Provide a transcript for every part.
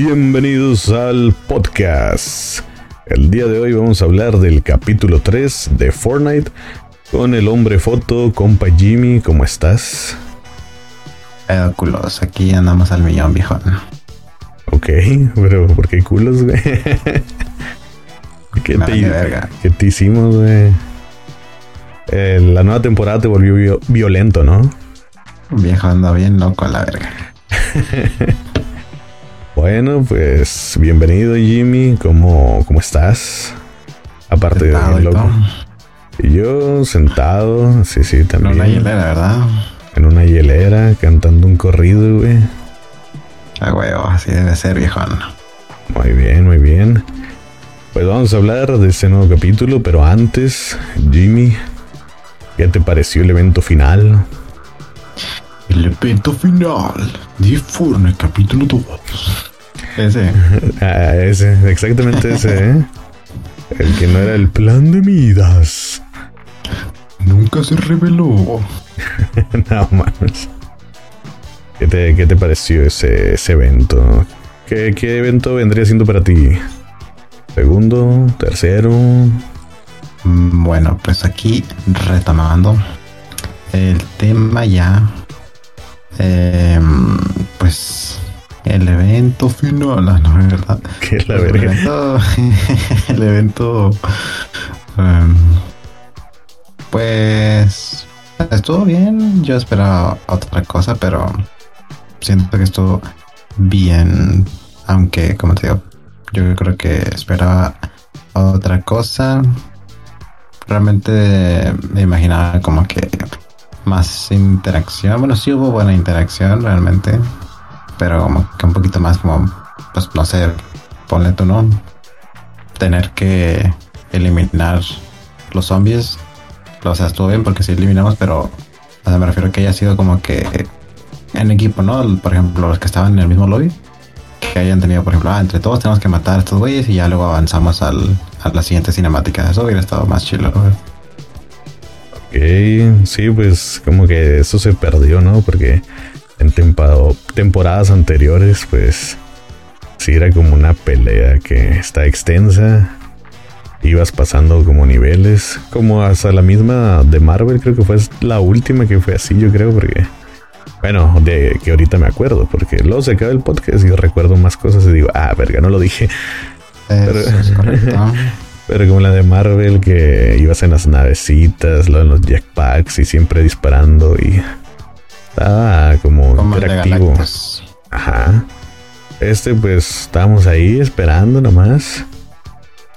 Bienvenidos al podcast. El día de hoy vamos a hablar del capítulo 3 de Fortnite con el hombre foto, compa Jimmy, ¿cómo estás? Pedo culos, aquí andamos al millón, viejo. Ok, pero ¿por qué culos, güey? ¿Qué, te, ¿Qué te hicimos, güey? Eh, la nueva temporada te volvió violento, ¿no? Viejo anda bien loco a la verga. bueno, pues bienvenido Jimmy, ¿cómo, cómo estás? Aparte de loco. Y yo sentado, sí, sí, también. En una hielera, ¿verdad? En una hielera, cantando un corrido, güey. Ah, güey, así debe ser, viejo. Muy bien, muy bien. Pues vamos a hablar de este nuevo capítulo, pero antes, Jimmy, ¿qué te pareció el evento final? El evento final de Fortnite capítulo 2. Ese. ah, ese, exactamente ese, ¿eh? El que no era el plan de Midas. Nunca se reveló. no mames. ¿Qué te, ¿Qué te, pareció ese, ese evento? ¿Qué, ¿Qué, evento vendría siendo para ti? ¿Segundo? ¿Tercero? Mm, bueno, pues aquí retomando el tema ya eh, pues el evento final, no, es verdad. Que la el Evento, el evento, um, pues estuvo bien. Yo esperaba otra cosa, pero siento que estuvo bien. Aunque, como te digo, yo creo que esperaba otra cosa. Realmente me imaginaba como que más interacción. Bueno, sí hubo buena interacción realmente, pero como que un poquito más como, pues no sé, ponle tu ¿no? Tener que eliminar los zombies. O sea, estuvo bien porque sí eliminamos, pero me refiero a que haya sido como que en equipo, ¿no? Por ejemplo, los que estaban en el mismo lobby, que hayan tenido, por ejemplo, ah, entre todos tenemos que matar a estos güeyes y ya luego avanzamos al, a la siguiente cinemática. Eso hubiera estado más chido. Ok, sí, pues como que eso se perdió, ¿no? Porque en temporadas anteriores, pues sí era como una pelea que está extensa. Ibas pasando como niveles, como hasta la misma de Marvel, creo que fue la última que fue así, yo creo, porque bueno, de que ahorita me acuerdo, porque luego se acaba el podcast y recuerdo más cosas y digo, ah, verga, no lo dije. Eso es correcto. Pero como la de Marvel, que ibas en las navecitas, lo en los jetpacks y siempre disparando y estaba como, interactivo. Ajá. Este, pues estábamos ahí esperando nomás.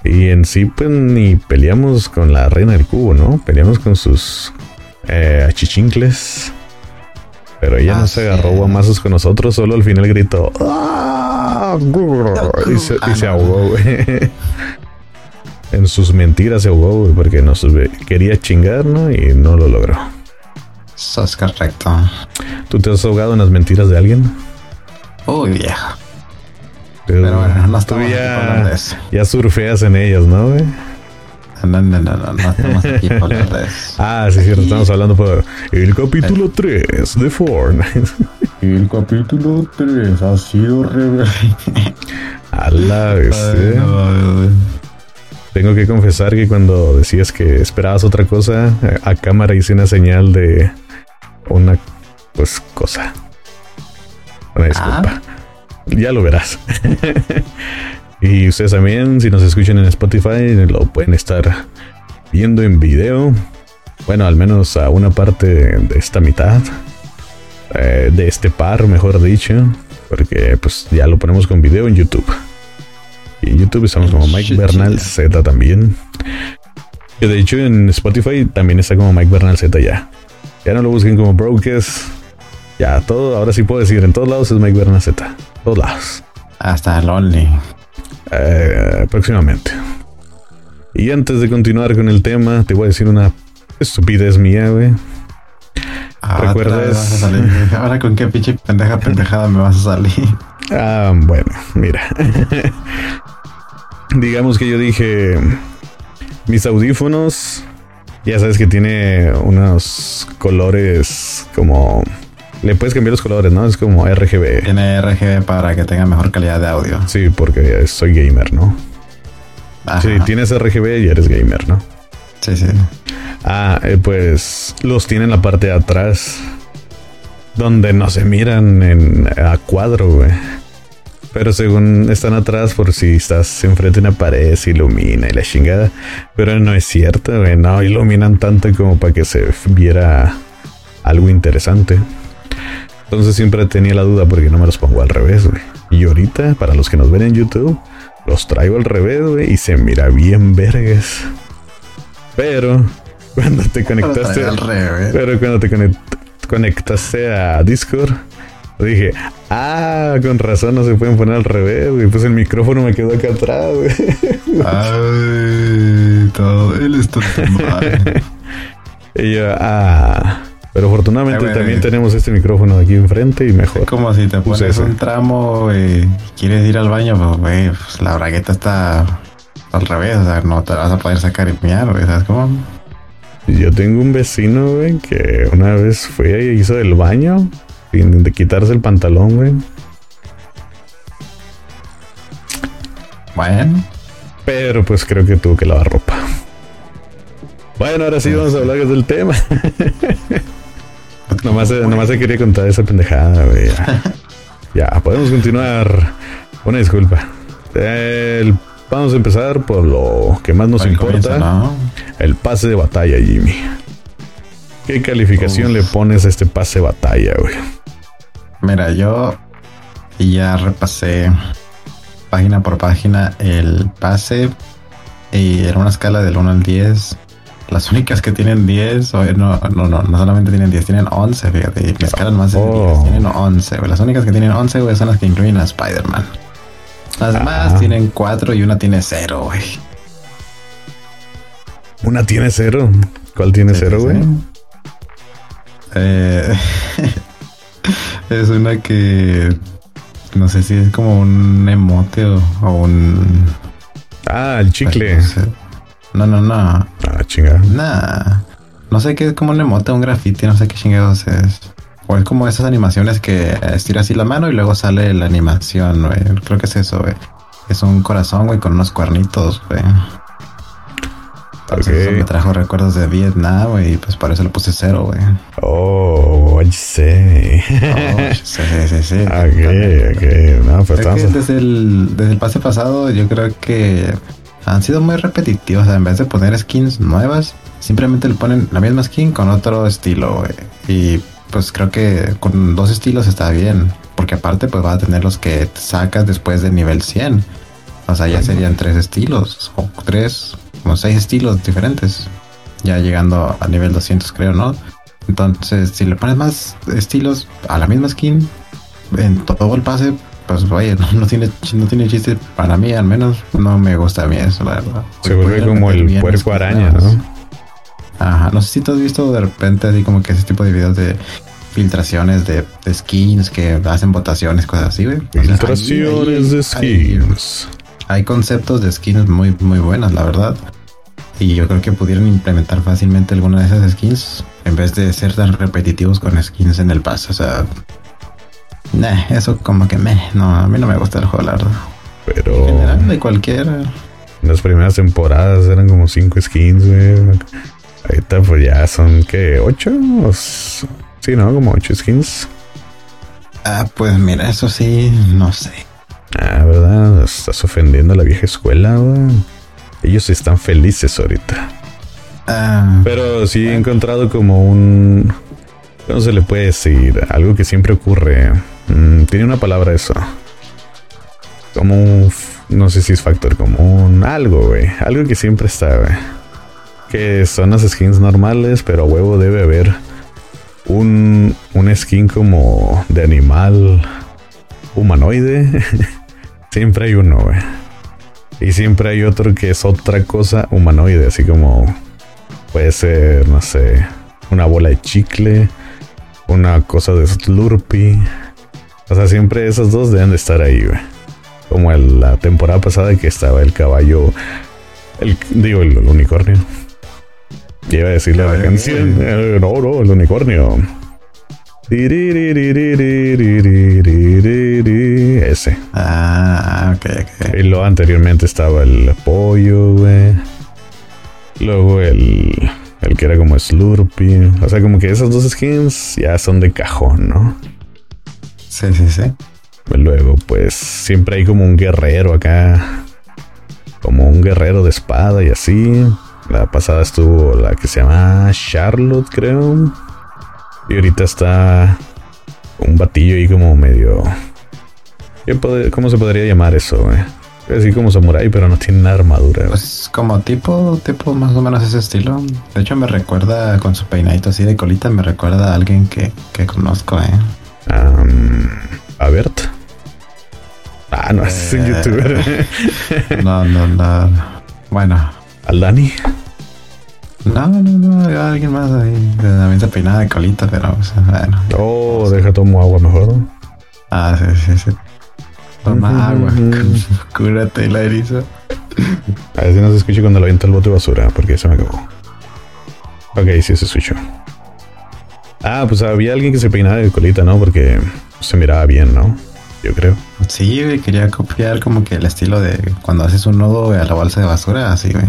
Y en sí, pues ni peleamos con la reina del cubo, ¿no? Peleamos con sus eh, achichincles. Pero ella no se agarró guamazos con nosotros, solo al final gritó. ¡Ah! Y se, y se ahogó, güey en sus mentiras se ahogó, porque nos quería chingar, ¿no? Y no lo logró. Eso es correcto. ¿Tú te has ahogado en las mentiras de alguien? Uy, viejo. Pero, bueno, no estamos ya, de eso. Ya surfeas en ellas, ¿no, güey? No, no, no, no, no estamos aquí por las. Ah, sí, cierto, estamos hablando por el capítulo 3 eh. de Fortnite. El capítulo 3 ha sido revelado. A la vez, eh. Tengo que confesar que cuando decías que esperabas otra cosa, a cámara hice una señal de una pues cosa. Una disculpa. Ya lo verás. y ustedes también, si nos escuchan en Spotify, lo pueden estar viendo en video. Bueno, al menos a una parte de esta mitad. Eh, de este par, mejor dicho. Porque pues ya lo ponemos con video en YouTube. Y en YouTube estamos como Mike Bernal Z también. Y de hecho en Spotify también está como Mike Bernal Z ya. Ya no lo busquen como Brokes. Ya, todo, ahora sí puedo decir, en todos lados es Mike Bernal Z. Todos lados. Hasta el Only. Eh, próximamente. Y antes de continuar con el tema, te voy a decir una estupidez mía, güey. Ah, ¿Recuerdas? Ahora con qué pinche pendeja pendejada me vas a salir. Ah, bueno, mira. Digamos que yo dije, mis audífonos, ya sabes que tiene unos colores como le puedes cambiar los colores, ¿no? Es como RGB. Tiene RGB para que tenga mejor calidad de audio. Sí, porque soy gamer, ¿no? Si tienes RGB y eres gamer, ¿no? Sí, sí. Ah, eh, pues los tiene en la parte de atrás. Donde no se miran en, a cuadro, güey. Pero según están atrás, por si estás enfrente de una pared, se ilumina y la chingada. Pero no es cierto, güey. No iluminan tanto como para que se viera algo interesante. Entonces siempre tenía la duda porque no me los pongo al revés, güey. Y ahorita, para los que nos ven en YouTube, los traigo al revés, güey, y se mira bien vergas. Pero cuando te conectaste. Al revés. Pero cuando te conectaste a Discord, dije, ah, con razón no se pueden poner al revés, güey. Pues el micrófono me quedó acá atrás, güey. Ay, todo. Él está mal. y yo, ah. Pero afortunadamente también tenemos este micrófono aquí enfrente y mejor. Es como si te pones un tramo y quieres ir al baño, pues, güey, pues la bragueta está al revés, o sea, no te vas a poder sacar y miar, güey, ¿sabes cómo? Yo tengo un vecino, güey, que una vez fue y hizo el baño de quitarse el pantalón, güey. Bueno. Pero pues creo que tuvo que lavar ropa. Bueno, ahora sí vamos a hablar del tema. nomás, nomás se quería contar esa pendejada, güey. Ya. podemos continuar. Una disculpa. vamos a empezar por lo que más nos importa. El pase de batalla, Jimmy. ¿Qué calificación le pones a este pase de batalla, güey? Mira, yo ya repasé página por página el pase y era una escala del 1 al 10 las únicas que tienen 10, no, no, no, no solamente tienen 10, tienen 11, fíjate. Y escalan más de 10, tienen 11, Las únicas que tienen 11, güey, son las que incluyen a Spider-Man. Las demás ah. tienen 4 y una tiene 0, güey. ¿Una tiene 0? ¿Cuál tiene 0, güey? Eh, es una que no sé si es como un emote o, un. Ah, el chicle. No, no, no. Ah, chingada. Nah. No sé qué es como un emote, un graffiti, no sé qué chingados es. O es como esas animaciones que estira así la mano y luego sale la animación, güey. Creo que es eso, güey. Es un corazón, güey, con unos cuernitos, güey. Eso me trajo recuerdos de Vietnam, güey, y pues por eso le puse cero, güey. Oh, say. Oh, sí, sí, sí. ok, ok. No, pues es desde, el, desde el pase pasado, yo creo que han sido muy repetitivos. en vez de poner skins nuevas, simplemente le ponen la misma skin con otro estilo, Y pues creo que con dos estilos está bien. Porque aparte, pues va a tener los que sacas después de nivel 100. O sea, ya serían tres estilos, o tres, como seis estilos diferentes. Ya llegando a nivel 200, creo, ¿no? Entonces, si le pones más estilos a la misma skin, en todo el pase, pues oye, no, tiene, no tiene chiste para mí, al menos no me gusta a mí eso, la verdad. Se vuelve como el puerco araña, ¿no? Ajá, no sé si tú has visto de repente así como que ese tipo de videos de filtraciones de, skins que hacen votaciones, cosas así, güey. Filtraciones de skins. Hay, conceptos de skins muy, muy buenas, la verdad. Y yo creo que pudieran implementar fácilmente alguna de esas skins en vez de ser tan repetitivos con skins en el paso. O sea, Nah, eso como que me. No, a mí no me gusta el juego, la verdad. Pero. En general, de cualquiera. Las primeras temporadas eran como 5 skins, güey. Ahorita pues ya son, ¿qué? ¿8? Sí, ¿no? Como 8 skins. Ah, pues mira, eso sí, no sé. Ah, ¿verdad? Estás ofendiendo a la vieja escuela, güey. Ellos están felices ahorita. Ah, Pero sí he encontrado como un... ¿Cómo se le puede decir? Algo que siempre ocurre Mm, tiene una palabra eso. Como un, no sé si es factor común, algo, güey. Algo que siempre está, güey. Que son las skins normales, pero a huevo debe haber un, un skin como de animal humanoide. siempre hay uno, güey. Y siempre hay otro que es otra cosa humanoide, así como puede ser, no sé, una bola de chicle, una cosa de Slurpee o sea, siempre esos dos deben de estar ahí, güey. Como la temporada pasada que estaba el caballo, el, digo, el, unicornio. Iba a decirle a la canción, no, no, el unicornio. Ese. Ah, ok, ok. Y luego anteriormente estaba el pollo, güey. Luego el, el que era como Slurpee. O sea, como que esas dos skins ya son de cajón, ¿no? Sí, sí, sí. Luego, pues siempre hay como un guerrero acá. Como un guerrero de espada y así. La pasada estuvo la que se llama Charlotte, creo. Y ahorita está un batillo ahí como medio... ¿Cómo se podría llamar eso, güey? Así como samurai, pero no tiene armadura. Pues como tipo, tipo más o menos ese estilo. De hecho me recuerda con su peinadito así de colita, me recuerda a alguien que, que conozco, eh. Um, a Bert. Ah, no, es un Eh, youtuber. No, no, no. Bueno. Al Dani. No, no, no, alguien más ahí. También se peinaba de colita, pero pues, bueno. Oh, deja tomo agua mejor. Ah, sí, sí, sí. Toma agua. Cúrate la eriza. A ver si no se escucha cuando lo avienta el bote de basura, porque se me acabó. Ok, sí se escuchó. Ah, pues había alguien que se peinaba de colita, ¿no? Porque se miraba bien, ¿no? Yo creo. Sí, güey, quería copiar como que el estilo de cuando haces un nudo a la bolsa de basura, así, güey.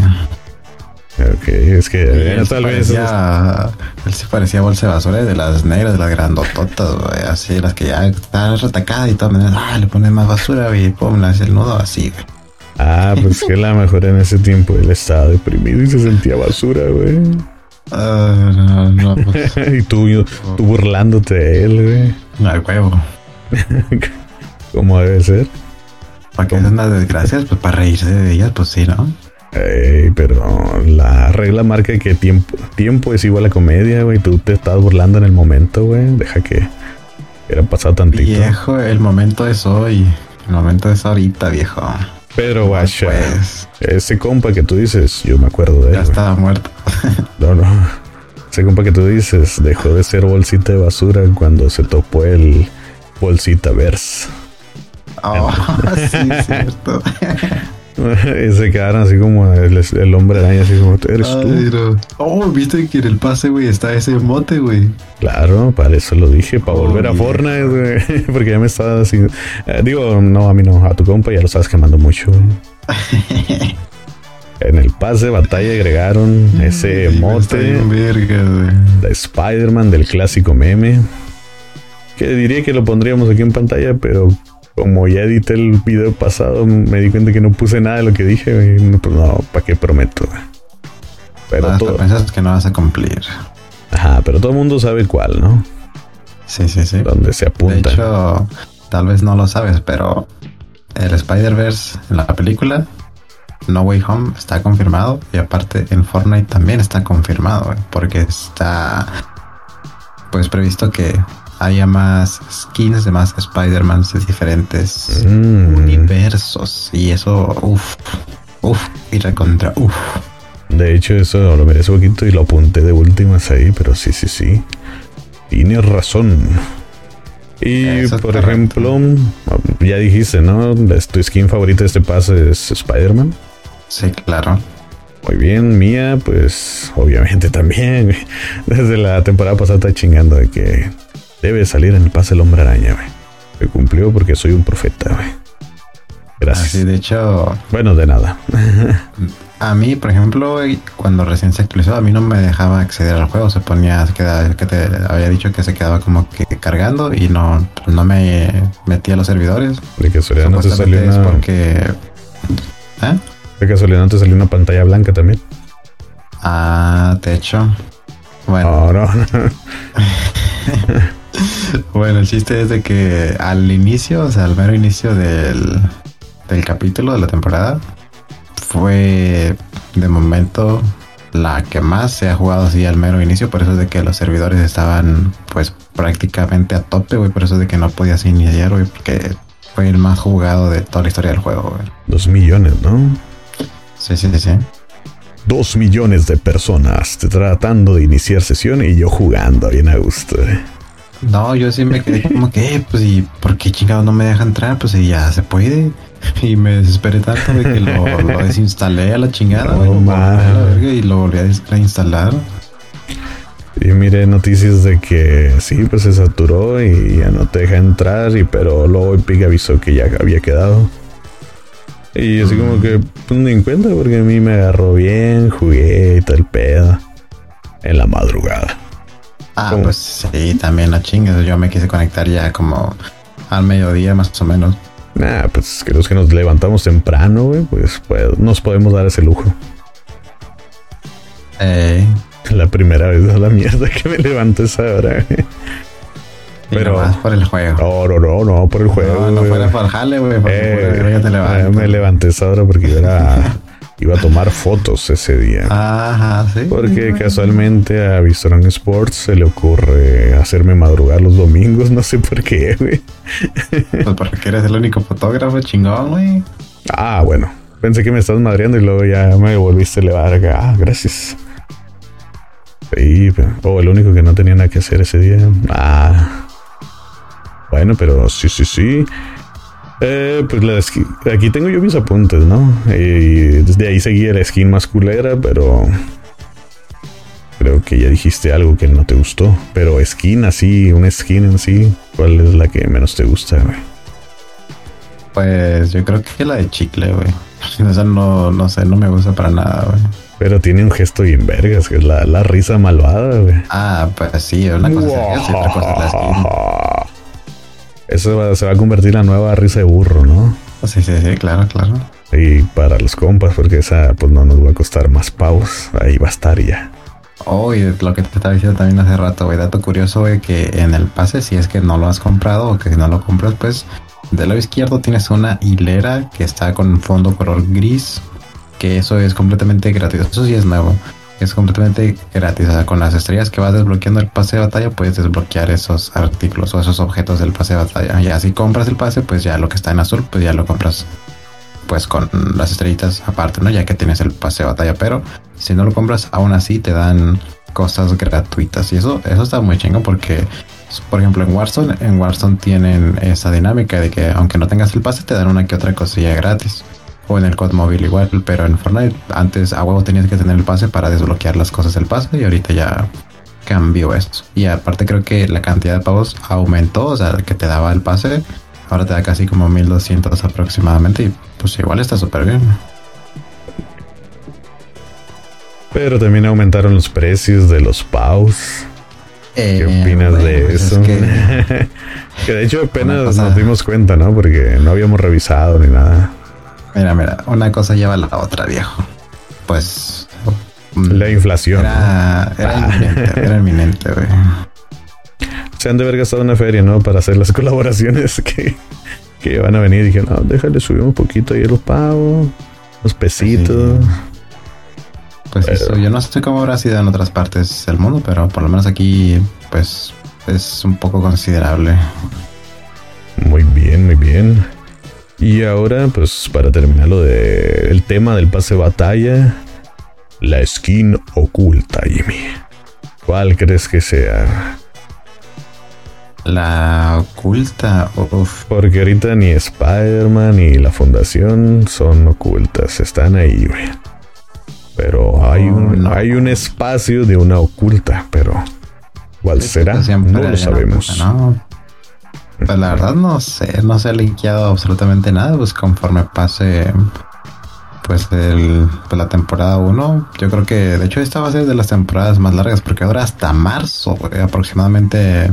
Ok, es que eh, él, tal vez. parecía, él sí parecía bolsa de basura de las negras, de las grandototas, güey, así, las que ya están retacadas y todo, ah, le ponen más basura, güey, y pum, le hace el nudo así, güey. Ah, pues que a lo mejor en ese tiempo él estaba deprimido y se sentía basura, güey. Ah, no, no, pues, y tú, tú burlándote de él, al huevo. güey. Como debe ser. ¿Para qué son las desgracias? Pues para reírse de ellas, pues sí, ¿no? Ey, pero la regla marca que tiempo, tiempo es igual a comedia, güey. Tú te estás burlando en el momento, güey. Deja que hubiera pasado tantito. Viejo, el momento es hoy. El momento es ahorita, viejo. Pero Pues, ese compa que tú dices, yo me acuerdo de él. ya estaba muerto. No, no. Ese compa que tú dices dejó de ser bolsita de basura cuando se topó el bolsita verse. Oh, sí, cierto. y se quedaron así como el, el hombre araña, así como, eres tú. Ay, no. Oh, viste que en el pase, güey, está ese mote, güey. Claro, para eso lo dije, para Oh, volver a viejo. Fortnite, güey. Porque ya me estaba así. eh, digo, no, a mí no, a tu compa ya lo estabas quemando mucho. güey. En el pase de batalla agregaron ese Sí, mote verga, de Spider-Man del clásico meme. Que diría que lo pondríamos aquí en pantalla, pero como ya edité el video pasado, me di cuenta que no puse nada de lo que dije. güey. No, pues no, ¿para qué prometo? Pero Hasta todo, piensas que no vas a cumplir. ajá, pero todo el mundo sabe cuál, ¿no? Sí, sí, sí. Donde se De apunta. hecho, tal vez no lo sabes, pero el Spider-Verse en la película No Way Home está confirmado y aparte en Fortnite también está confirmado, güey, porque está pues previsto que haya más skins de más Spider-Man de diferentes Mm. universos y eso, uff, uff, y recontra, uff. De hecho, eso lo merece un poquito y lo apunté de últimas ahí, pero sí, sí, sí. Tienes razón. Y Eso por correcto. ejemplo, ya dijiste, ¿no? Tu skin favorita de este pase es Spider-Man. Sí, claro. Muy bien, mía, pues obviamente también. Desde la temporada pasada está chingando de que debe salir en el pase el hombre araña, güey. Se cumplió porque soy un profeta, güey. Gracias. Así, de hecho, Bueno, de nada. A mí, por ejemplo, güey, cuando recién se actualizó, a mí no me dejaba acceder al juego. Se ponía, se quedaba, que te había dicho que se quedaba como que cargando y no, no me metía a los servidores. De casualidad no te salió una. porque... ¿Eh? De casualidad no te salió una pantalla blanca también. Ah, de hecho. Bueno, No, no, no. bueno, el chiste es de que al inicio, o sea, al mero inicio del, del capítulo de la temporada, fue de momento la que más se ha jugado así al mero inicio, por eso es de que los servidores estaban pues prácticamente a tope, güey, por eso es de que no podías iniciar, güey, porque fue el más jugado de toda la historia del juego, güey. Dos millones, ¿no? Sí, sí, sí, sí. Dos millones de personas tratando de iniciar sesión y yo jugando bien a gusto. eh. No, yo sí me quedé como que, eh, pues, ¿y por qué chingados no me deja entrar? Pues, ya se puede. Y me desesperé tanto de que lo, lo desinstalé a la chingada, No, güey, lo volví a la man. verga y lo volví a reinstalar. Y mire noticias de que sí, pues se saturó y ya no te deja entrar, y pero luego Epic avisó que ya había quedado. Y así como que pues ni en cuenta porque a mí me agarró bien, jugué y el pedo. En la madrugada. Ah, pues sí, también la chinga. Yo me quise conectar ya como al mediodía más o menos. Nah, pues creo que nos levantamos temprano, güey. Pues, pues, nos podemos dar ese lujo. Eh. La primera vez a la mierda que me levanto esa hora, güey. Pero más por el juego. No, no, no, no, por el juego. No, no fuera por jale, güey. Eh, te me levanté esa hora porque yo era iba a tomar fotos ese día. Ajá, sí. Porque casualmente a Vistrón Sports se le ocurre hacerme madrugar los domingos, no sé por qué, güey. Pues porque eres el único fotógrafo chingón, güey. Ah, bueno. Pensé que me estás madreando y luego ya me volviste a levar acá. Ah, gracias. Sí, o el único que no tenía nada que hacer ese día. Ah. Bueno, pero sí, sí, sí. Eh, pues la aquí tengo yo mis apuntes, ¿no? Y desde ahí seguí la skin masculera, pero creo que ya dijiste algo que no te gustó. Pero skin así, una skin en sí, ¿cuál es la que menos te gusta, güey? Pues yo creo que la de chicle, güey. O sea, no, no sé, no me gusta para nada, güey. Pero tiene un gesto bien vergas, que es la, la risa malvada, güey. Ah, pues sí, una cosa es otra cosa es la skin. Eso se va a convertir en la nueva risa de burro, ¿no? Sí, sí, sí, claro, claro. Y para los compas, porque esa pues no nos va a costar más pavos, ahí va a estar ya. Oh, y lo que te estaba diciendo también hace rato, güey, dato curioso, güey, que en el pase, si es que no lo has comprado o que si no lo compras, pues del lado izquierdo tienes una hilera que está con fondo color gris, que eso es completamente gratis, eso sí es nuevo es completamente gratis. O sea, con las estrellas que vas desbloqueando el pase de batalla, puedes desbloquear esos artículos o esos objetos del pase de batalla. Y así compras el pase, pues ya lo que está en azul, pues ya lo compras pues con las estrellitas aparte, ¿no? Ya que tienes el pase de batalla. Pero si no lo compras, aún así te dan cosas gratuitas. Y eso, eso está muy chingo porque, por ejemplo, en Warzone, en Warzone tienen esa dinámica de que aunque no tengas el pase, te dan una que otra cosilla gratis o en el COD móvil igual, pero en Fortnite antes a huevo tenías que tener el pase para desbloquear las cosas del pase y ahorita ya cambió esto. Y aparte creo que la cantidad de pavos aumentó, o sea, que te daba el pase, ahora te da casi como 1200 aproximadamente y pues igual está súper bien. Pero también aumentaron los precios de los pavos. ¿Qué eh, opinas de pues eso? que... de hecho apenas nos dimos cuenta, ¿no? Porque no habíamos revisado ni nada. Mira, mira, una cosa lleva a la otra, viejo. Pues. Mm, la inflación. Era, era inminente, era inminente, güey. Se han de haber gastado una feria, ¿no? Para hacer las colaboraciones que, que van a venir. dije, no, déjale subir un poquito ahí los pavos, los pesitos. Pues eso, yo no sé cómo habrá sido en otras partes del mundo, pero por lo menos aquí, pues, es un poco considerable. Muy bien, muy bien. Y ahora, pues para terminar lo de el tema del pase de batalla, la skin oculta, Jimmy. ¿Cuál crees que sea? La oculta, Uf. Porque ahorita ni Spider-Man ni la fundación son ocultas, están ahí, güey. Pero hay, oh, un, hay un espacio de una oculta, pero ¿cuál será? No lo sabemos. Pues la verdad no sé, no se ha linkeado absolutamente nada, pues conforme pase pues el, pues la temporada 1, yo creo que de hecho esta va a ser de las temporadas más largas porque ahora hasta marzo, aproximadamente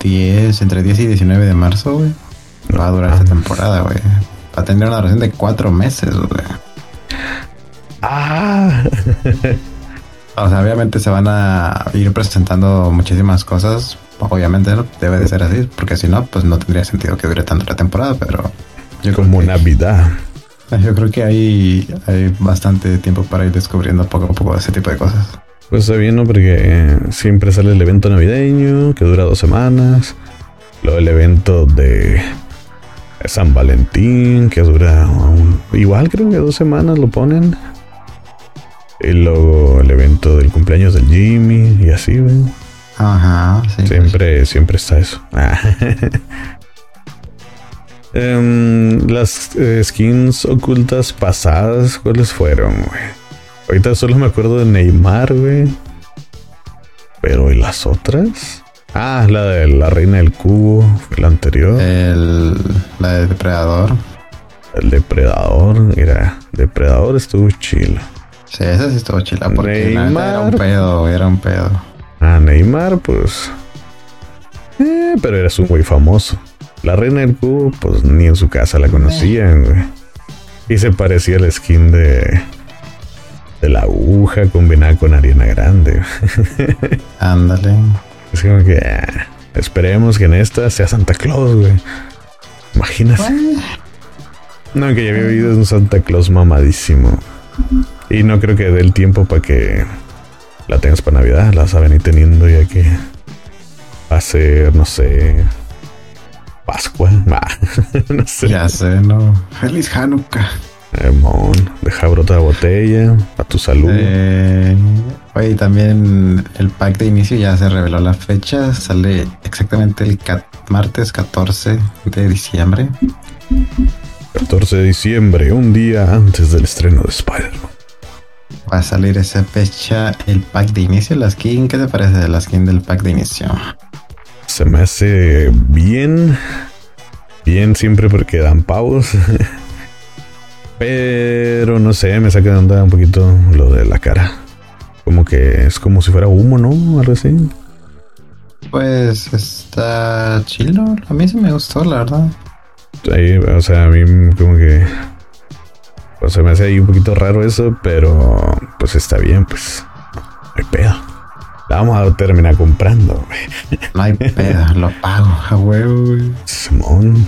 10, entre 10 y 19 de marzo, güey, va a durar esta temporada, güey. Va a tener una duración de 4 meses, güey. Ah. o sea, obviamente se van a ir presentando muchísimas cosas obviamente debe de ser así, porque si no, pues no tendría sentido que dure tanto la temporada, pero... Yo Como Navidad. Yo creo que hay, hay bastante tiempo para ir descubriendo poco a poco ese tipo de cosas. Pues está bien, ¿no? Porque siempre sale el evento navideño, que dura dos semanas. Luego el evento de San Valentín, que dura igual creo que dos semanas lo ponen. Y luego el evento del cumpleaños del Jimmy y así, ¿ven? Ajá, Siempre, siempre está eso. Em, las eh, skins ocultas pasadas, ¿cuáles fueron, güey? Ahorita solo me acuerdo de Neymar, güey. Pero ¿y las otras? Ah, la de la reina del cubo, la anterior. El, la de depredador. El depredador, mira, depredador estuvo chido. Sí, esa sí estuvo chila porque Neymar, era un pedo, era un pedo. Ah, Neymar, pues. Eh, pero eras un güey famoso. La reina del cubo, pues ni en su casa la conocían, güey. Y se parecía al skin de. de la aguja combinada con Ariana Grande. Ándale. Es como que. Ah, esperemos que en esta sea Santa Claus, güey. Imagínate. No, que ya había vivido un Santa Claus mamadísimo. Y no creo que dé el tiempo para que la tengas para Navidad. La saben y teniendo ya que va a ser, no sé, Pascua. no sé. Ya sé, no. Feliz Hanukkah. Mon, deja brotar la botella. A tu salud. Eh, oye, también el pack de inicio ya se reveló la fecha. Sale exactamente el martes 14 de diciembre. 14 de diciembre, un día antes del estreno de Spider-Man. Va a salir esa fecha el pack de inicio, la skin. ¿Qué te parece de la skin del pack de inicio? Se me hace bien. Bien siempre porque dan pavos. Pero no sé, me saca de onda un poquito lo de la cara. Como que es como si fuera humo, ¿no? Algo así. Pues está chilo. A mí sí me gustó, la verdad. Ahí, o sea, a mí como que... Pues se me hace ahí un poquito raro eso, pero pues está bien, pues. No hay pedo. La vamos a terminar comprando, güey. No hay pedo, lo pago, a huevo, Simón.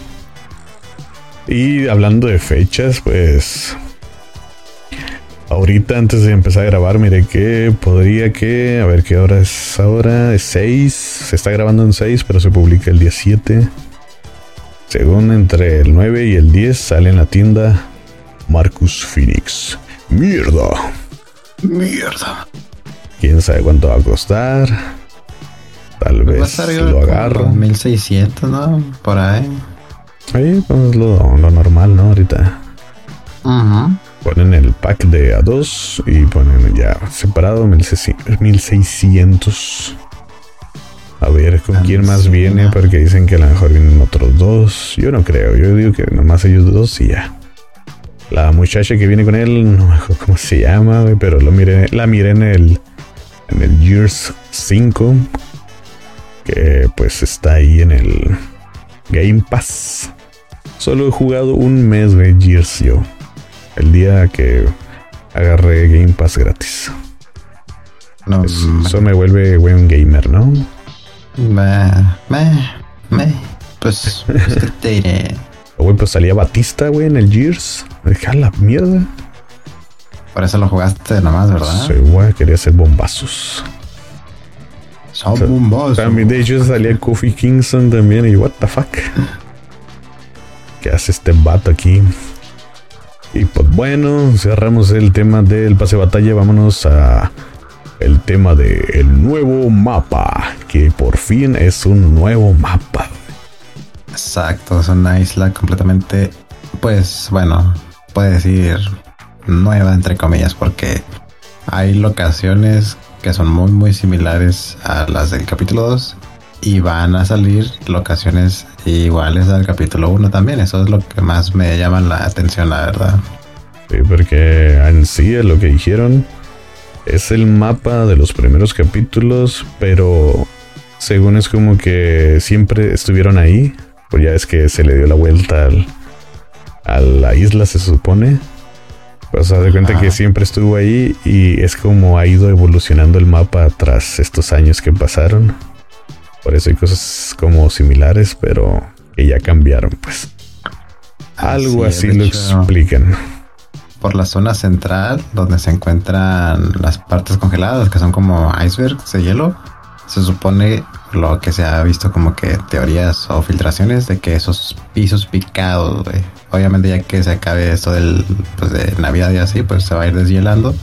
Y hablando de fechas, pues. Ahorita, antes de empezar a grabar, mire que podría que. A ver qué hora es ahora. Es 6. Se está grabando en 6, pero se publica el día 7. Según entre el 9 y el 10 sale en la tienda Marcus Phoenix. Mierda. Mierda. Quién sabe cuánto va a costar. Tal vez lo agarro. 1600, ¿no? Por ahí. Ahí pues lo, lo normal, ¿no? Ahorita. Ponen el pack de A2 y ponen ya separado 1600. A ver con quién más viene, porque dicen que a lo mejor vienen otros dos. Yo no creo, yo digo que nomás ellos dos y ya. La muchacha que viene con él, no me acuerdo cómo se llama, pero lo miré, la miré en el, en el Gears 5, que pues está ahí en el Game Pass. Solo he jugado un mes, de Gears yo. El día que agarré Game Pass gratis. No, eso, me vuelve buen gamer, ¿no? Me, me, me. Pues, pues te diré? Güey, pues salía Batista, güey, en el Gears. Dije, la mierda. Por eso lo jugaste nomás, ¿verdad? Sí, güey, quería hacer bombazos. Son bombazos. También, de hecho, salía Kofi Kingston también. Y, what the fuck. ¿Qué hace este vato aquí? Y pues bueno, cerramos el tema del pase de batalla. Vámonos a el tema del nuevo mapa. Que por fin es un nuevo mapa. Exacto, es una isla completamente, pues bueno, puede decir nueva entre comillas, porque hay locaciones que son muy muy similares a las del capítulo 2 y van a salir locaciones iguales al capítulo 1 también. Eso es lo que más me llama la atención, la verdad. Sí, porque en sí lo que dijeron es el mapa de los primeros capítulos, pero según es como que siempre estuvieron ahí pues ya es que se le dio la vuelta a la isla, se supone. Pues se de cuenta que siempre estuvo ahí y es como ha ido evolucionando el mapa tras estos años que pasaron. Por eso hay cosas como similares, pero que ya cambiaron, pues. Algo así, lo explican. Por la zona central, donde se encuentran las partes congeladas, que son como icebergs de hielo, se supone lo que se ha visto como que teorías o filtraciones de que esos pisos picados, obviamente ya que se acabe esto del, pues de Navidad y así, pues se va a ir deshielando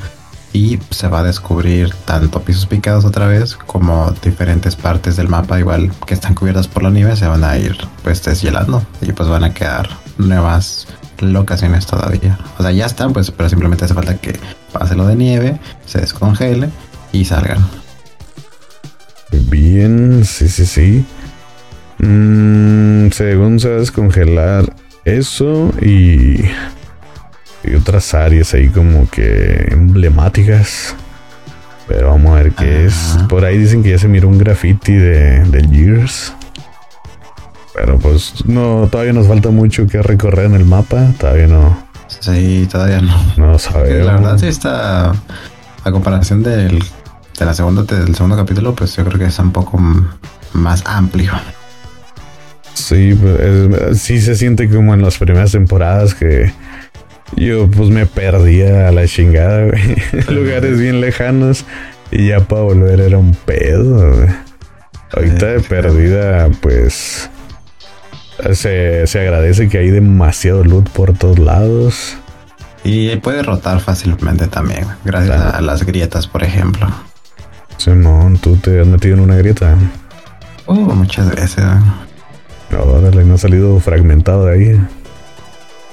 y se va a descubrir tanto pisos picados otra vez como diferentes partes del mapa igual que están cubiertas por la nieve se van a ir pues deshielando y pues van a quedar nuevas locaciones todavía. O sea, ya están pues, pero simplemente hace falta que pase lo de nieve, se descongele y salgan. Bien, sí, sí, sí. Mm, según a descongelar eso y, y otras áreas ahí como que emblemáticas. Pero vamos a ver qué es. Por ahí dicen que ya se miró un graffiti de, de Gears. Pero pues no, todavía nos falta mucho que recorrer en el mapa. Todavía no. Sí, todavía no. No sabemos. La verdad sí está a comparación del, de la segunda del segundo capítulo, pues yo creo que es un poco más amplio. Sí, pues, sí se siente como en las primeras temporadas que yo pues me perdía a la chingada, güey. Lugares bien lejanos y ya para volver era un pedo. Güey. Ahorita de perdida, pues se, se agradece que hay demasiado loot por todos lados. Y puede rotar fácilmente también, gracias a las grietas, por ejemplo. Simón, ¿tú te has metido en una grieta? Oh, muchas veces. Órale, no ha salido fragmentado de ahí.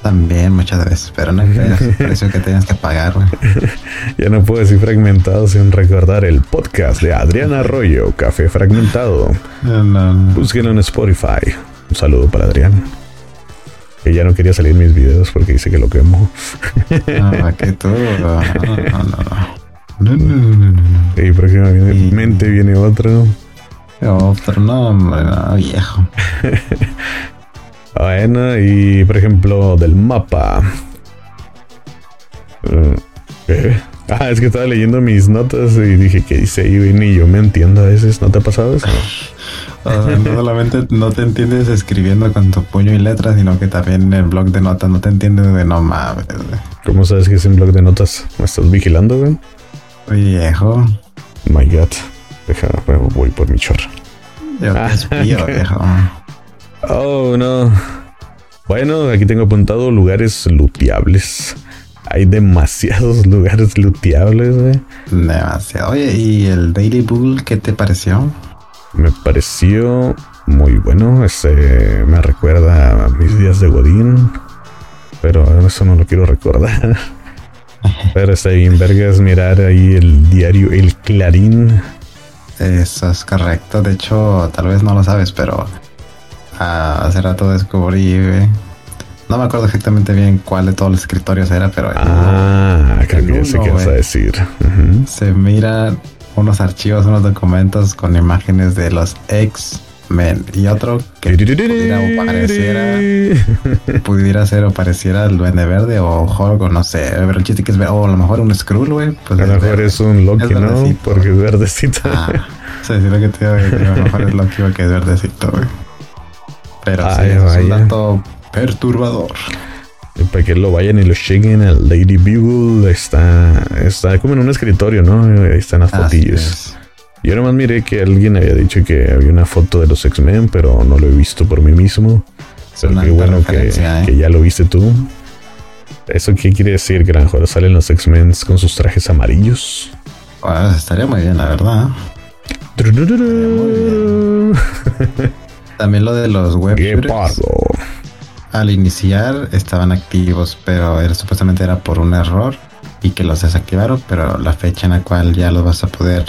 También muchas veces, pero no es el precio que tienes que pagar, güey. ya no puedo decir fragmentado sin recordar el podcast de Adrián Arroyo, Café Fragmentado. No, no. Búsquenlo en Spotify. Un saludo para Adrián. Que ya no quería salir mis videos porque dice que lo quemo. Ah, que todo. No, no, no. No, no, no, no. Y próximamente viene otro. Otro nombre, no, viejo. bueno, y por ejemplo, del mapa. ¿Qué? Ah, es que estaba leyendo mis notas y dije que dice ahí, ni yo me entiendo a veces. ¿No te ha pasado eso? no solamente no te entiendes escribiendo con tu puño y letras, sino que también en el blog de notas no te entiendes de no mames. ¿Cómo sabes que es un blog de notas? ¿Me estás vigilando, güey? Viejo. My God. Deja, voy por mi chorro. Yo espío, viejo. Oh, no. Bueno, aquí tengo apuntado lugares luteables. Hay demasiados lugares luteables. Demasiado. Oye, ¿y el Daily Bull qué te pareció? Me pareció muy bueno. Este me recuerda a mis días de Godín. Pero eso no lo quiero recordar. Pero está bien, vergas, mirar ahí el diario El Clarín. Eso es correcto. De hecho, tal vez no lo sabes, pero ah, hace rato descubrí. No me acuerdo exactamente bien cuál de todos los escritorios era, pero. Ah, creo que ya sé qué vas a decir. Se miran unos archivos, unos documentos con imágenes de los ex Men y otro que pudiera o pareciera pudiera ser o pareciera el duende verde o Jorgo, no sé, pero el chiste que es o a lo mejor un Skrull, güey. Pues a lo mejor es un Loki, ¿no? Porque es verdecito. Ah, sí, sí, lo que te digo, a lo mejor es Loki porque es verdecito, güey. Pero sí, es un dato perturbador. Y para que lo vayan y lo chequen, el Lady Bugle está, está como en un escritorio, ¿no? Ahí están las fotillos. Yo nomás miré que alguien había dicho que había una foto de los X-Men, pero no lo he visto por mí mismo. Pero qué bueno que, ¿eh? que, ya lo viste tú. ¿Eso qué quiere decir? Que a lo mejor salen los X-Men con sus trajes amarillos. Estaría muy bien, la verdad. También lo de los web ¿Qué Al iniciar estaban activos, pero era, supuestamente era por un error y que los desactivaron, pero la fecha en la cual ya los vas a poder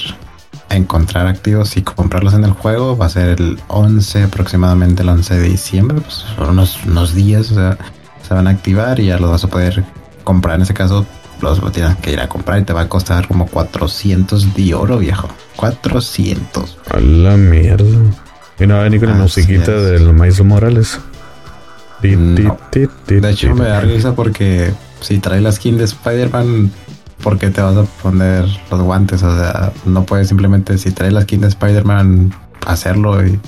encontrar activos y comprarlos en el juego va a ser el 11, aproximadamente el 11 de diciembre, pues son unos, unos días, o sea, se van a activar y ya los vas a poder comprar. En ese caso, los tienes que ir a comprar y te va a costar como 400 de oro, viejo. 400. A la mierda. Y no va a venir con la musiquita del Maíz Morales. De hecho, me da risa porque si trae la skin de Spider-Man, ¿por qué te vas a poner los guantes? O sea, no puedes simplemente, si traes la skin de Spider-Man, hacerlo y,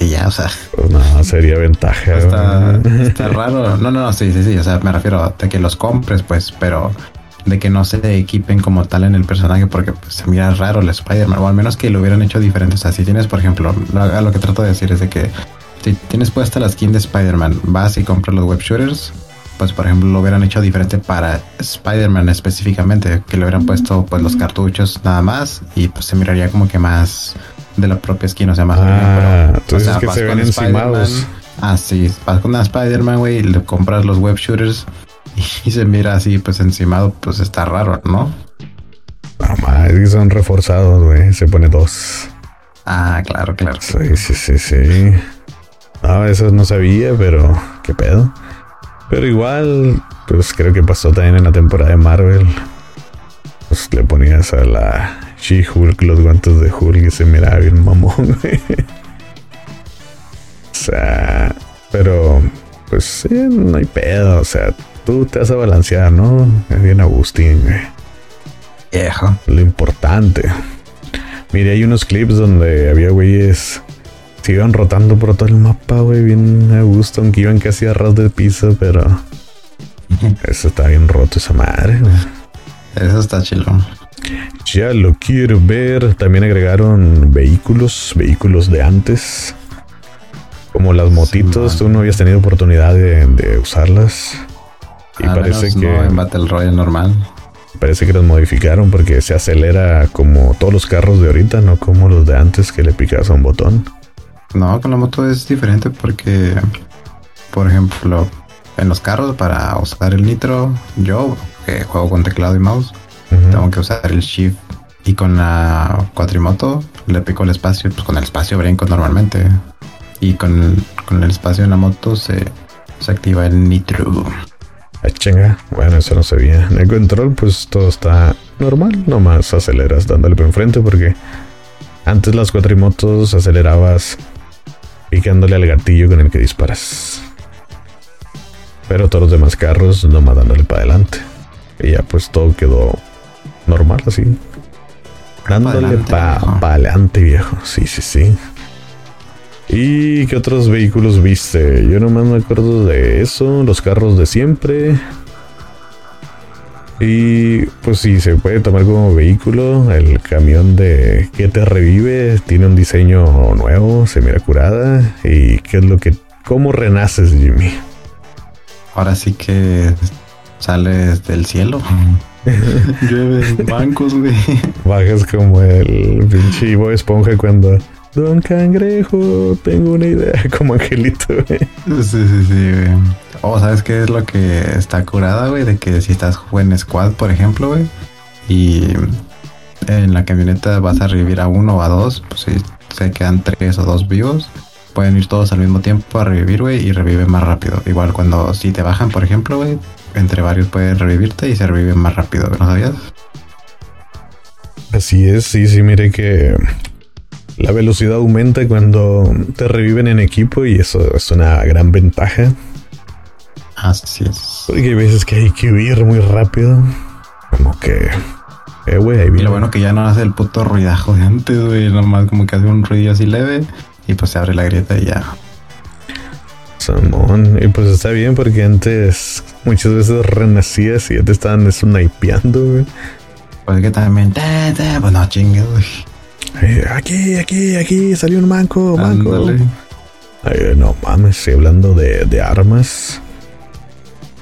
ya, o sea. No, sería ventaja. Está, está, raro. No, no, sí, sí, sí. O sea, me refiero a que los compres, pues, pero de que no se equipen como tal en el personaje porque pues, se mira raro el Spider-Man, o al menos que lo hubieran hecho diferente. O sea, si tienes, por ejemplo, lo, lo que trato de decir es de que si tienes puesta la skin de Spider-Man, vas y compras los web shooters, pues por ejemplo lo hubieran hecho diferente para Spider-Man específicamente, que le hubieran puesto pues los cartuchos nada más y pues se miraría como que más de la propia skin, o sea, más ah, entonces que se ven encimados. Ah, sí, vas con una Spider-Man, güey, y le compras los web shooters y, se mira así, pues encimado, pues está raro, ¿no? Ah, es que son reforzados, güey, se pone dos. Ah, claro, claro. Sí, sí, sí, sí. Ah, eso no sabía, pero qué pedo. Pero igual, pues creo que pasó también en la temporada de Marvel. Pues le ponías a la She-Hulk los guantes de Hulk y se miraba bien mamón, güey. O sea, pero pues sí, no hay pedo. O sea, tú te vas a balancear, ¿no? Es bien Agustín, güey. Viejo. Lo importante. Mire, hay unos clips donde había güeyes se iban rotando por todo el mapa, güey, bien a gusto, aunque iban casi a ras del piso, pero eso está bien roto esa madre, güey. Eso está chilo. Ya lo quiero ver. También agregaron vehículos, vehículos de antes. Como las motitos, tú no habías tenido oportunidad de, de usarlas. Y parece menos que no en Battle Royale normal. parece que las modificaron porque se acelera como todos los carros de ahorita, no como los de antes que le picabas a un botón. No, con la moto es diferente porque, por ejemplo, en los carros para usar el nitro, yo que juego con teclado y mouse, tengo que usar el shift y con la cuatrimoto le pico el espacio, pues con el espacio brinco normalmente y con, con el espacio en la moto se, se activa el nitro. Ah, chinga. Bueno, eso no se veía. En el control, pues todo está normal. Nomás aceleras dándole para enfrente porque antes las cuatrimotos acelerabas picándole al gatillo con el que disparas. Pero todos los demás carros nomás dándole para adelante. Y ya pues todo quedó normal así. Dándole para viejo. adelante, viejo. Sí, sí, sí. ¿Y qué otros vehículos viste? Yo nomás me acuerdo de eso, los carros de siempre. Y pues sí, se puede tomar como vehículo. El camión de que te revive tiene un diseño nuevo, se mira curada. ¿Y qué es lo que... ¿Cómo renaces, Jimmy? Ahora sí que sales del cielo. Llueve bancos, güey. Bajas como el pinche Bob Esponja cuando... Don Cangrejo, tengo una idea, como angelito, güey. Sí, sí, sí, güey. O sabes qué es lo que está curada, güey, de que si estás en squad, por ejemplo, güey, y en la camioneta vas a revivir a uno o a dos, pues si se quedan tres o dos vivos, pueden ir todos al mismo tiempo a revivir, güey, y reviven más rápido. Igual cuando si te bajan, por ejemplo, güey, entre varios pueden revivirte y se reviven más rápido, ¿no sabías? Así es, sí, sí, mire que la velocidad aumenta cuando te reviven en equipo y eso es una gran ventaja. Así es. Porque hay veces que hay que huir muy rápido. Como que... Eh, ahí Y lo bueno que ya no hace el puto ruidajo de antes, güey, nomás como que hace un ruido así leve y pues se abre la grieta y ya. Samón. Y pues está bien porque antes muchas veces renacías y ya te estaban snipeando, güey. Pues que también, te, te, pues no chingues, güey. Eh, Aquí, aquí, aquí, salió un manco, manco. Ay, no mames, estoy hablando de, de armas.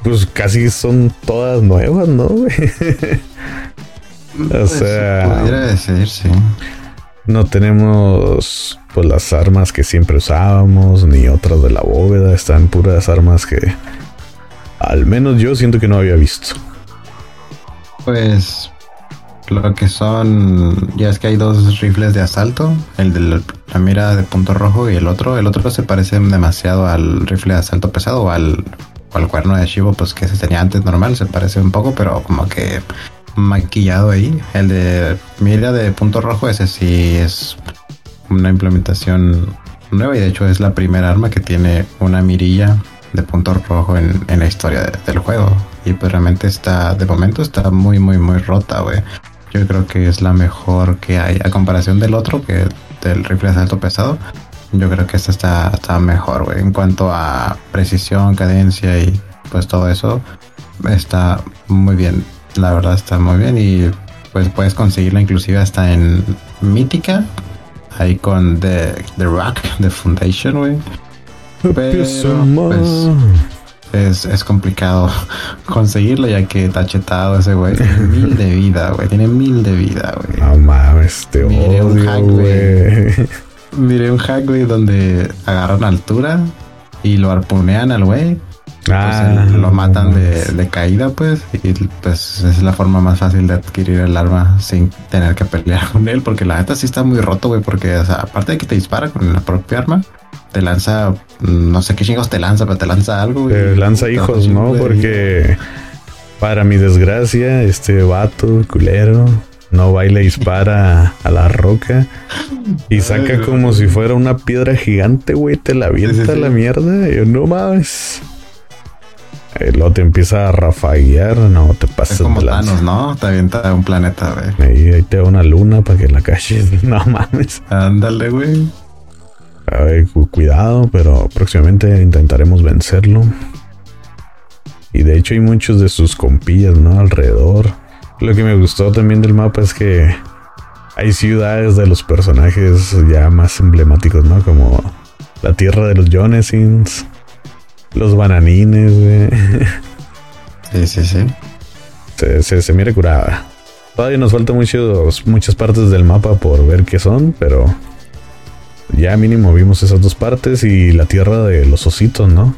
Pues casi son todas nuevas, ¿no? güey? Pues, sea- Pudiera decir, sí. no tenemos pues las armas que siempre usábamos, ni otras de la bóveda. Están puras armas que al menos yo siento que no había visto. Pues lo que son, ya es que hay dos rifles de asalto, el de la, mira de punto rojo y el otro. El otro se parece demasiado al rifle de asalto pesado o al, al cuerno de Shivo, pues que se tenía antes normal, se parece un poco, pero como que maquillado ahí. El de mira de punto rojo, ese sí es una implementación nueva y de hecho es la primera arma que tiene una mirilla de punto rojo en, en la historia de- del juego. Y pues realmente está, de momento está muy, muy, muy rota, güey. Yo creo que es la mejor que hay. A comparación del otro, que del rifle de asalto pesado, yo creo que esta está, está mejor, güey. En cuanto a precisión, cadencia y pues todo eso, está muy bien. La verdad está muy bien y pues puedes conseguirla inclusive hasta en Mítica. Ahí con The, The Rock, The Foundation, güey. Pero, pues, es, es complicado conseguirlo ya que está chetado ese güey. Tiene mil de vida, güey. Tiene mil de vida, güey. No mames, te Mire, un hack, odio, güey. Miré un hack, güey, donde agarran altura y lo arponean al güey Ah, lo matan de, caída, pues, y pues es la forma más fácil de adquirir el arma sin tener que pelear con él, porque la neta sí está muy roto, güey, porque aparte de que te dispara con la propia arma, te lanza, no sé qué chingos te lanza, pero te lanza algo. Te lanza hijos, ¿no? Porque para mi desgracia, este vato culero no va y dispara a la roca y saca como si fuera una piedra gigante, güey, te la avienta la mierda. Y yo, no mames. Y luego te empieza a rafaguear, no te pasas es como Thanos, ¿no? Te avienta un planeta, güey. Ahí, ahí te da una luna para que la caches. No mames. Ándale, güey. Ay, cuidado, pero próximamente intentaremos vencerlo. Y de hecho hay muchos de sus compillas, ¿no? Alrededor. Lo que me gustó también del mapa es que hay ciudades de los personajes ya más emblemáticos, ¿no? Como la tierra de los Jonesins los bananines, güey. Sí, sí, sí. Se, se, se mira curada. Todavía nos faltan muchos, muchas partes del mapa por ver qué son, pero ya mínimo vimos esas dos partes y la tierra de los ositos, ¿no?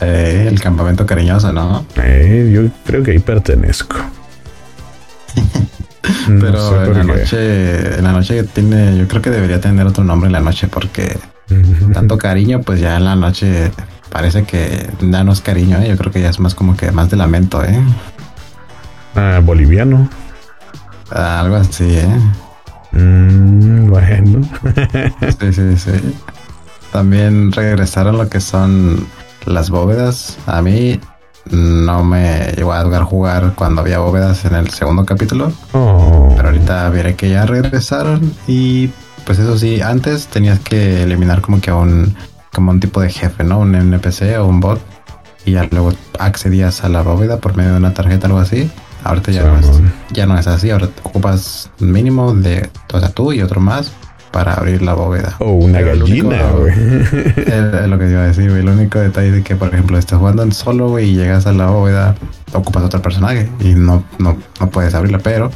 Eh, el campamento cariñoso, ¿no? Eh, yo creo que ahí pertenezco. Pero en la noche, en la noche tiene, yo creo que debería tener otro nombre en la noche porque tanto cariño, pues ya en la noche parece que ya no es cariño, ¿eh? yo creo que ya es más como que más de lamento, ¿eh? Ah, boliviano. algo así, ¿eh? Mm, bueno. sí, sí, sí. También regresaron lo que son las bóvedas. A mí no me llegó a jugar jugar cuando había bóvedas en el segundo capítulo. Oh. Pero ahorita veré que ya regresaron y pues eso sí, antes tenías que eliminar como que a un, como un tipo de jefe, ¿no? Un NPC o un bot. Y ya luego accedías a la bóveda por medio de una tarjeta o algo así. Ahorita ya, no es, ya no es así. Ahora ocupas mínimo de, o sea, tú y otro más para abrir la bóveda. O una gallina, güey. Es lo que iba a decir, güey. El único detalle de que, por ejemplo, estás jugando en solo, güey, y llegas a la bóveda, ocupas otro personaje y no, no, no puedes abrirla. Pero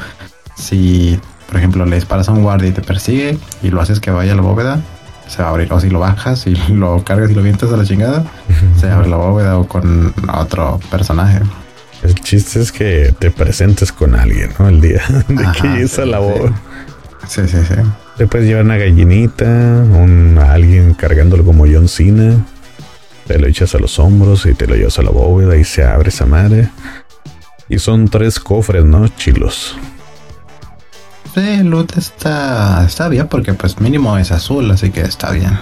si por ejemplo, le disparas a un guardia y te persigue y lo haces que vaya a la bóveda, se va a abrir. O si lo bajas y lo cargas y lo vientas a la chingada, se abre la bóveda o con otro personaje. El chiste es que te presentes con alguien, ¿no? El día de que llegues a la bóveda. Sí, sí, sí. Te puedes llevar una gallinita, un, a alguien cargándolo como John Cena. Te lo echas a los hombros y te lo llevas a la bóveda y se abre esa madre. Y son tres cofres, ¿no? Chilos el loot está, está bien porque pues mínimo es azul, así que está bien.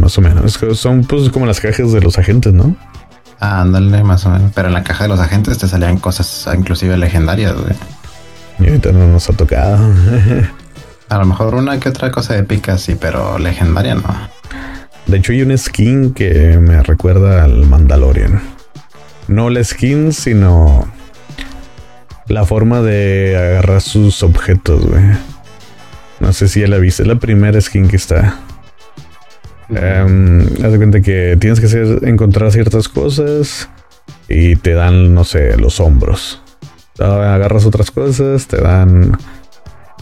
más o menos. Son pues como las cajas de los agentes, ¿no? Ah, ándale, más o menos. Pero en la caja de los agentes te salían cosas inclusive legendarias, güey. Y ahorita no nos ha tocado. A lo mejor una que otra cosa de pica, sí, pero legendaria no. De hecho, hay un skin que me recuerda al Mandalorian. No la skin, sino la forma de agarrar sus objetos, güey. No sé si ya la viste, es la primera skin que está. Um, haz de cuenta que tienes que hacer, encontrar ciertas cosas y te dan, no sé, los hombros. Agarras otras cosas, te dan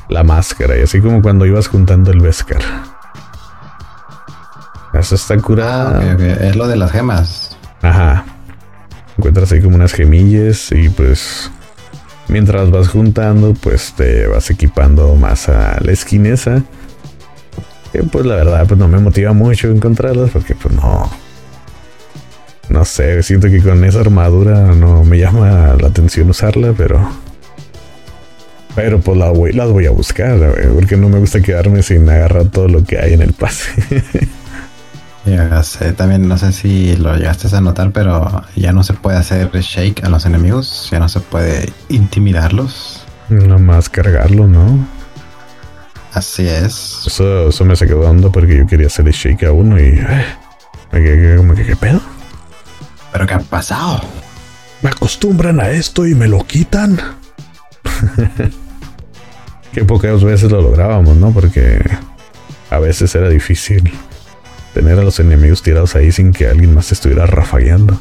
la máscara y así como cuando ibas juntando el Beskar. Eso está curado. Ah, es lo de las gemas. Ajá. Encuentras ahí como unas gemillas y pues mientras vas juntando, pues te vas equipando más a la esquinesa. Pues la verdad, pues no me motiva mucho encontrarlas porque pues no. No sé, siento que con esa armadura no me llama la atención usarla, pero. Pero pues la voy, las voy a buscar, porque no me gusta quedarme sin agarrar todo lo que hay en el pase. Ya sé, también no sé si lo llegaste a notar, pero ya no se puede hacer shake a los enemigos, ya no se puede intimidarlos. Nada más cargarlo, ¿no? Así es. Eso, eso me sacó dando porque yo quería hacer shake a uno y. Eh, como que, ¿qué pedo? ¿Pero qué ha pasado? Me acostumbran a esto y me lo quitan. Qué pocas veces lo lográbamos, ¿no? Porque a veces era difícil tener a los enemigos tirados ahí sin que alguien más estuviera rafagueando.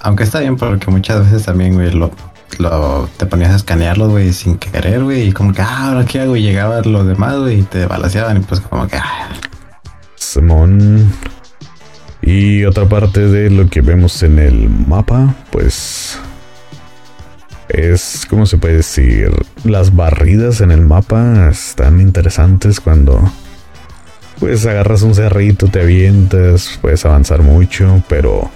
Aunque está bien porque muchas veces también, güey, lo, te ponías a escanearlos, güey, sin querer, güey, y como que, ah, ahora qué hago, y llegaban los demás, güey, y te balanceaban, y pues como que, ah. Simón. Y otra parte de lo que vemos en el mapa, pues es, ¿cómo se puede decir? Las barridas en el mapa están interesantes cuando pues agarras un cerrito, te avientas, puedes avanzar mucho, pero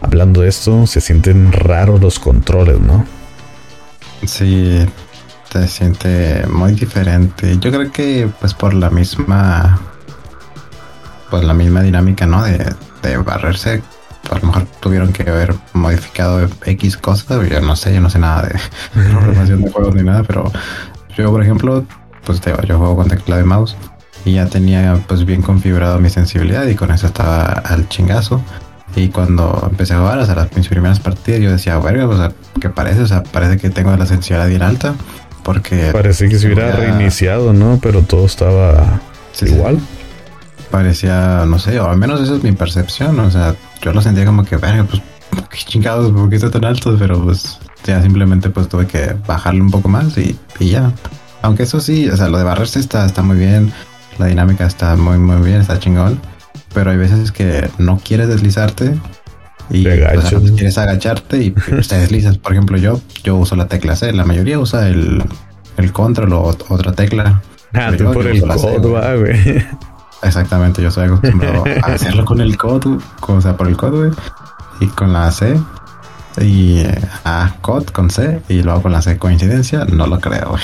hablando de esto, se sienten raros los controles, ¿no? Sí, se siente muy diferente. Yo creo que pues por la misma pues la misma dinámica, ¿no? De, de barrerse. A lo mejor tuvieron que haber modificado X cosas. Yo no sé, yo no sé nada de programación de juegos ni nada, pero yo, por ejemplo, pues te, yo juego con teclado de mouse y ya tenía pues bien configurado mi sensibilidad y con eso estaba al chingazo. Y cuando empecé a jugar, o sea, mis primeras partidas, yo decía, verga, o sea, ¿qué parece? O sea, parece que tengo la sensibilidad bien alta. Porque. Parece que se hubiera reiniciado, ¿no? Pero todo estaba igual parecía, no sé, o al menos esa es mi percepción, o sea, yo lo sentía como que, verga, pues, qué chingados, ¿por qué está tan alto? Pero pues ya simplemente pues tuve que bajarle un poco más y, ya. Aunque eso sí, o sea, lo de barrerse está, está muy bien, la dinámica está muy, muy bien, está chingón, pero hay veces que no quieres deslizarte y quieres agacharte y te deslizas. Por ejemplo, yo, yo uso la tecla C, la mayoría usa el, el control o otra tecla. Ah, tú por el codo, güey. Exactamente, yo soy acostumbrado a hacerlo con el COD, o sea, por el COD, y con la C, y a COD con C, y luego con la C coincidencia, no lo creo, güey.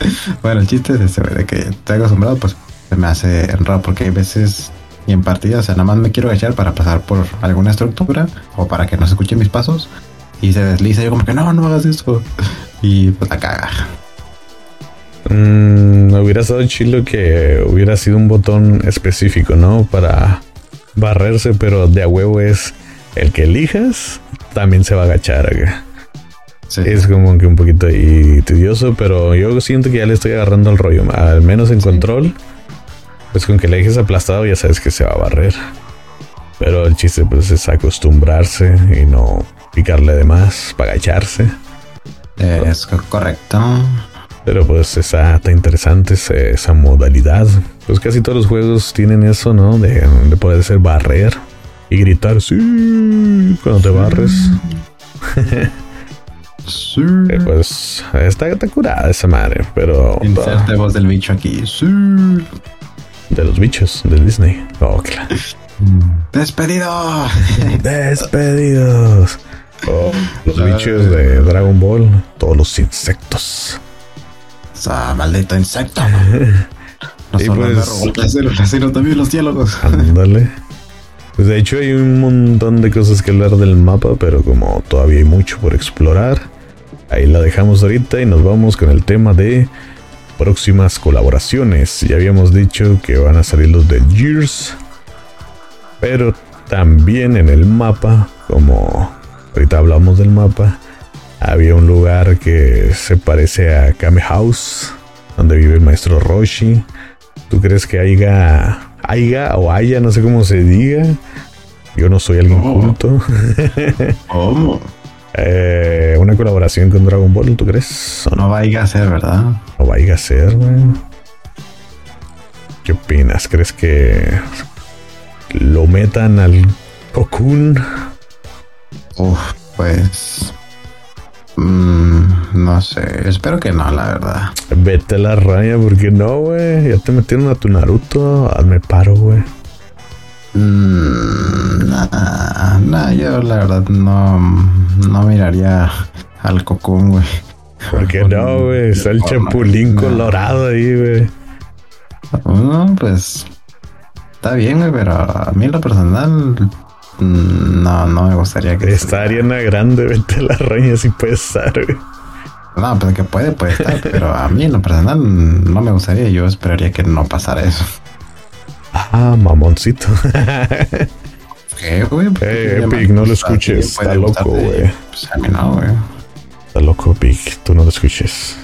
bueno, el chiste es ese, de que estoy acostumbrado, pues se me hace raro porque hay veces y en partida, o sea, nada más me quiero agachar para pasar por alguna estructura o para que no se escuchen mis pasos y se desliza. Yo, como que no, no hagas eso, y pues la caga. Mm, hubiera estado chido que hubiera sido un botón específico, ¿no? Para barrerse, pero de a huevo es el que elijas, también se va a agachar. Es como que un poquito ahí tedioso, pero yo siento que ya le estoy agarrando el rollo. Al menos en control, pues con que le dejes aplastado ya sabes que se va a barrer. Pero el chiste pues es acostumbrarse y no picarle de más para agacharse. Es correcto. Pero pues esa, está interesante esa, modalidad. Pues casi todos los juegos tienen eso, ¿no? De, de poder ser barrer y gritar sí cuando te barres. Sí. Eh, pues está, está, curada esa madre, pero. Inserte voz del bicho aquí. Sí. De los bichos de Disney. Oh, claro. ¡Despedidos! ¡Despedidos! Oh, los bichos de Dragon Ball. Todos los insectos maldito insecto. No solo pues, sino también los diálogos. Ándale. Pues de hecho hay un montón de cosas que hablar del mapa, pero como todavía hay mucho por explorar, ahí la dejamos ahorita y nos vamos con el tema de próximas colaboraciones. Ya habíamos dicho que van a salir los de Gears, pero también en el mapa, como ahorita hablamos del mapa, había un lugar que se parece a Kame House, donde vive el maestro Roshi. ¿Tú crees que haya, haya o haya, no sé cómo se diga? Yo no soy alguien culto. ¿Cómo? Eh, una colaboración con Dragon Ball, ¿tú crees? no? no vaya a ser, ¿verdad? No vaya a ser, güey. ¿Qué opinas? ¿Crees que lo metan al Cocoon? Uf, pues Mm, no sé, espero que no, la verdad. Vete a la raya, porque no, güey. Ya te metieron a tu Naruto. Hazme paro, güey. Mm, nah, yo la verdad no, no miraría al cocón, güey. ¿Por qué no, güey? Está el chapulín colorado ahí, güey. No, pues está bien, güey, pero a mí lo personal Mm, no, no me gustaría que. Esta Ariana Grande, vete la reina si puede estar, No, pues que puede, puede estar, pero a mí en lo personal no me gustaría. Yo esperaría que no pasara eso. Ah, mamoncito. ¿Qué, güey? Eh, Epic, no lo escuches. Está loco, güey. Pues a mí no, güey. Está loco, Epic. Tú no lo escuches.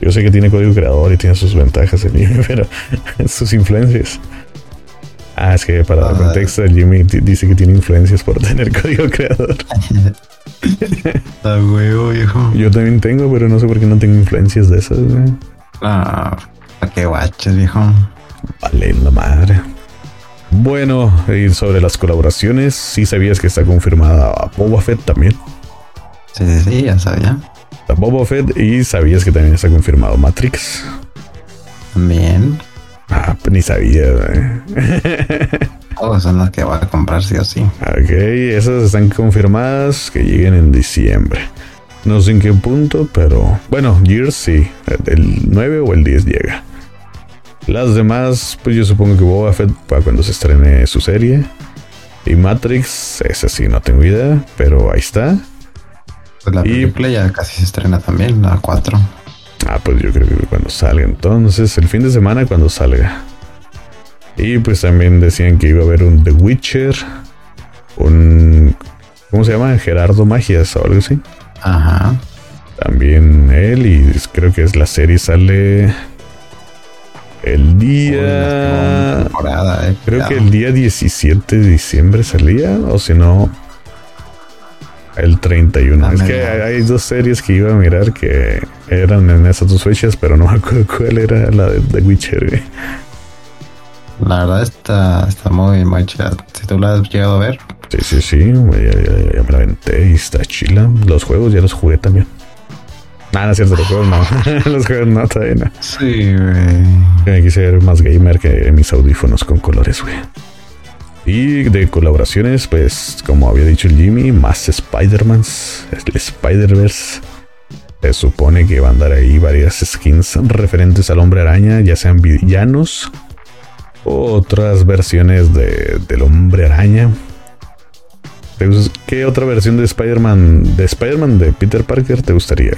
Yo sé que tiene código creador y tiene sus ventajas en mí, pero sus influencias. Ah, es que para el contexto, Jimmy dice que tiene influencias por tener código creador. Está huevo, viejo. Yo también tengo, pero no sé por qué no tengo influencias de esas, güey. Ah, ¿para qué guaches, viejo? Vale, la madre. Bueno, y sobre las colaboraciones, sí sabías que está confirmada Boba Fett también. Sí, sí, sí, ya sabía. Está Boba Fett y sabías que también está confirmado Matrix. También. Ah, pues ni sabía. ¿eh? Todos son los que va a comprar sí o sí. Ok, esas están confirmadas que lleguen en diciembre. No sé en qué punto, pero bueno, Gears sí, el 9 o el 10 llega. Las demás, pues yo supongo que Boba Fett para cuando se estrene su serie. Y Matrix, ese sí, no tengo idea, pero ahí está. Pues la película ya casi se estrena también, la 4. Ah, pues yo creo que cuando salga entonces, el fin de semana cuando salga. Y pues también decían que iba a haber un The Witcher, un... ¿Cómo se llama? Gerardo Magias o algo así. Ajá. También él y creo que es la serie sale el día. Eh, creo que el día 17 de diciembre salía, o si no, el 31. es que hay, dos series que iba a mirar que eran en esas dos fechas, pero no me acuerdo cuál era la de Witcher. La verdad está, está muy, muy chida. Si tú la has llegado a ver. Sí, sí, sí. Ya, me la aventé y está chila. Los juegos ya los jugué también. Nada, no es cierto, los juegos no. los juegos no, todavía no. Sí, güey. Me quise ser más gamer que mis audífonos con colores, güey. Y de colaboraciones, pues, como había dicho el Jimmy, más Spider-Mans, el Spider-Verse. Se supone que van a dar ahí varias skins referentes al hombre araña, ya sean villanos o otras versiones de, del hombre araña. ¿Qué otra versión de Spider-Man, de Spider-Man de Peter Parker te gustaría?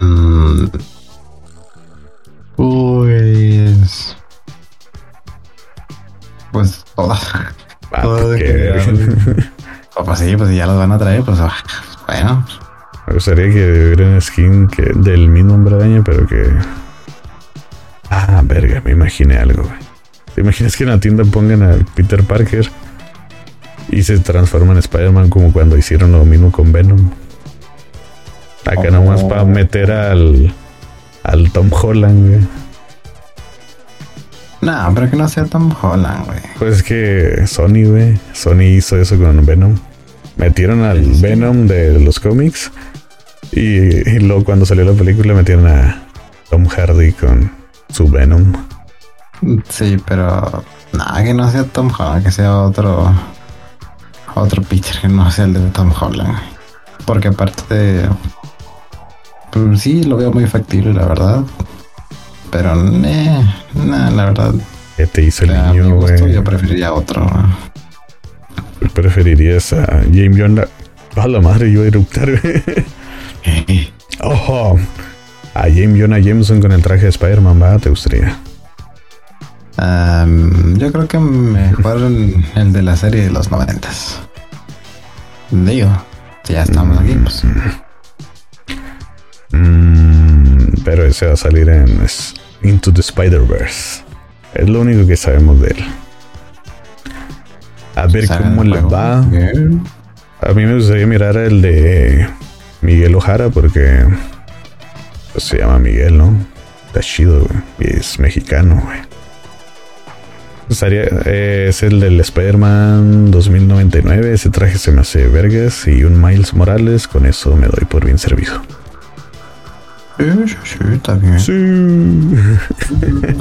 Mm. Pues. Pues todas. Ah, pues, pues sí, pues ya los van a traer, pues ah, bueno. Me gustaría que hubiera una skin que, del mismo hombre araña, pero que. Ah, verga, me imaginé algo, ¿Te imaginas que en la tienda pongan a Peter Parker y se transforma en Spider-Man como cuando hicieron lo mismo con Venom? Acá nomás para oh. meter al, al Tom Holland, güey. No, pero que no sea Tom Holland, güey. Pues es que Sony, güey. Sony hizo eso con Venom. Metieron al Venom de los cómics. Y, luego cuando salió la película metieron a Tom Hardy con su Venom. Sí, pero nada, que no sea Tom Holland, que sea otro otro Peter que no sea el de Tom Holland. Porque aparte pues sí, lo veo muy factible, la verdad. Pero, eh, la verdad. ¿Qué te hizo el niño, güey? Yo preferiría otro. ¿Preferirías a James Jonah? A la madre, yo a eruptar. Ojo. A James Jonah Jameson con el traje de Spider-Man, ¿va? ¿Te gustaría? yo creo que mejor el de la serie de los noventas. Digo, ya estamos aquí, pues. Mm. Pero ese va a salir en Into the Spider-Verse. Es lo único que sabemos de él. A ver cómo le va. A mí me gustaría mirar el de Miguel Ojara porque pues, se llama Miguel, ¿no? Está chido, Y es mexicano, güey. Eh, es el del Spider-Man 2099. Ese traje se me hace vergas. Y un Miles Morales. Con eso me doy por bien servido. Sí, sí, está bien. Sí.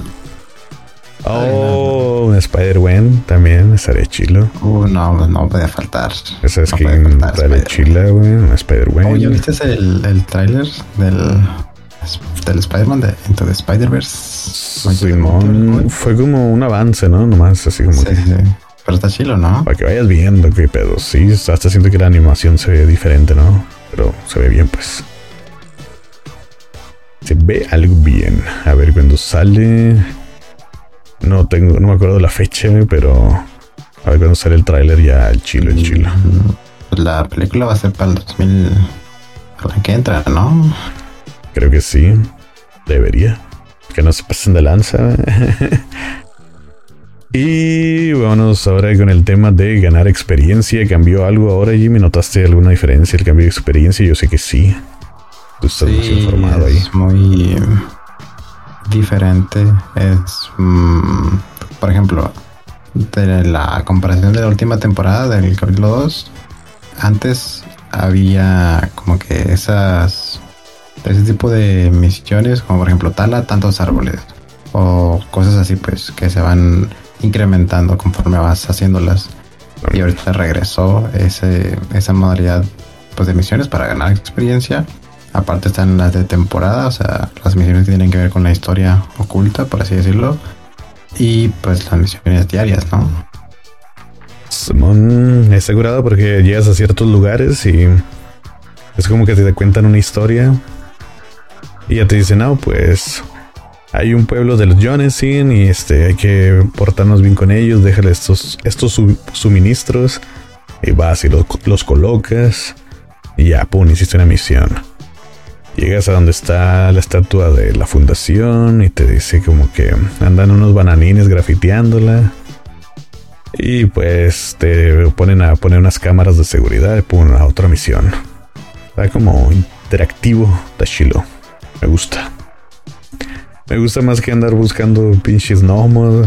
oh, un Spider-Man también estaría chilo. Uh, no, no podía faltar. Esa es que estaría chila, güey. Un Spider-Man. Oye, ¿viste el, el tráiler del, del Spider-Man de Into the Spider-Verse? Simón, fue como un avance, ¿no? Nomás así como. Sí, que, sí. Pero está chilo, ¿no? Para que vayas viendo qué pedo. Sí, hasta siento que la animación se ve diferente, ¿no? Pero se ve bien, pues. Se ve algo bien. A ver cuando sale. No tengo, no me acuerdo la fecha, pero a ver cuando sale el tráiler ya el chilo, el chilo. Pues la película va a ser para el 2000 que entra, ¿no? Creo que sí. Debería. Que no se pasen de lanza. y vámonos ahora con el tema de ganar experiencia. ¿Cambió algo ahora, Jimmy? ¿Notaste alguna diferencia el cambio de experiencia? Yo sé que sí. Tú estás sí, informado es muy diferente. Es. Mm, por ejemplo, de la comparación de la última temporada del capítulo 2, antes había como que esas ese tipo de misiones, como por ejemplo tala tantos árboles o cosas así, pues que se van incrementando conforme vas haciéndolas. Y ahorita regresó ese, esa modalidad pues, de misiones para ganar experiencia. Aparte están las de temporada, o sea, las misiones que tienen que ver con la historia oculta, por así decirlo. Y pues las misiones diarias, ¿no? Simón, he asegurado porque llegas a ciertos lugares y es como que te cuentan una historia y ya te dicen, no, pues hay un pueblo de los Jonesin y este hay que portarnos bien con ellos, déjale estos, estos suministros y vas y los, los colocas y ya, pum, hiciste una misión. Llegas a donde está la estatua de la fundación y te dice como que andan unos bananines grafiteándola. Y pues te ponen a poner unas cámaras de seguridad y pum, a otra misión. Está como interactivo, está chilo. Me gusta. Me gusta más que andar buscando pinches gnomos.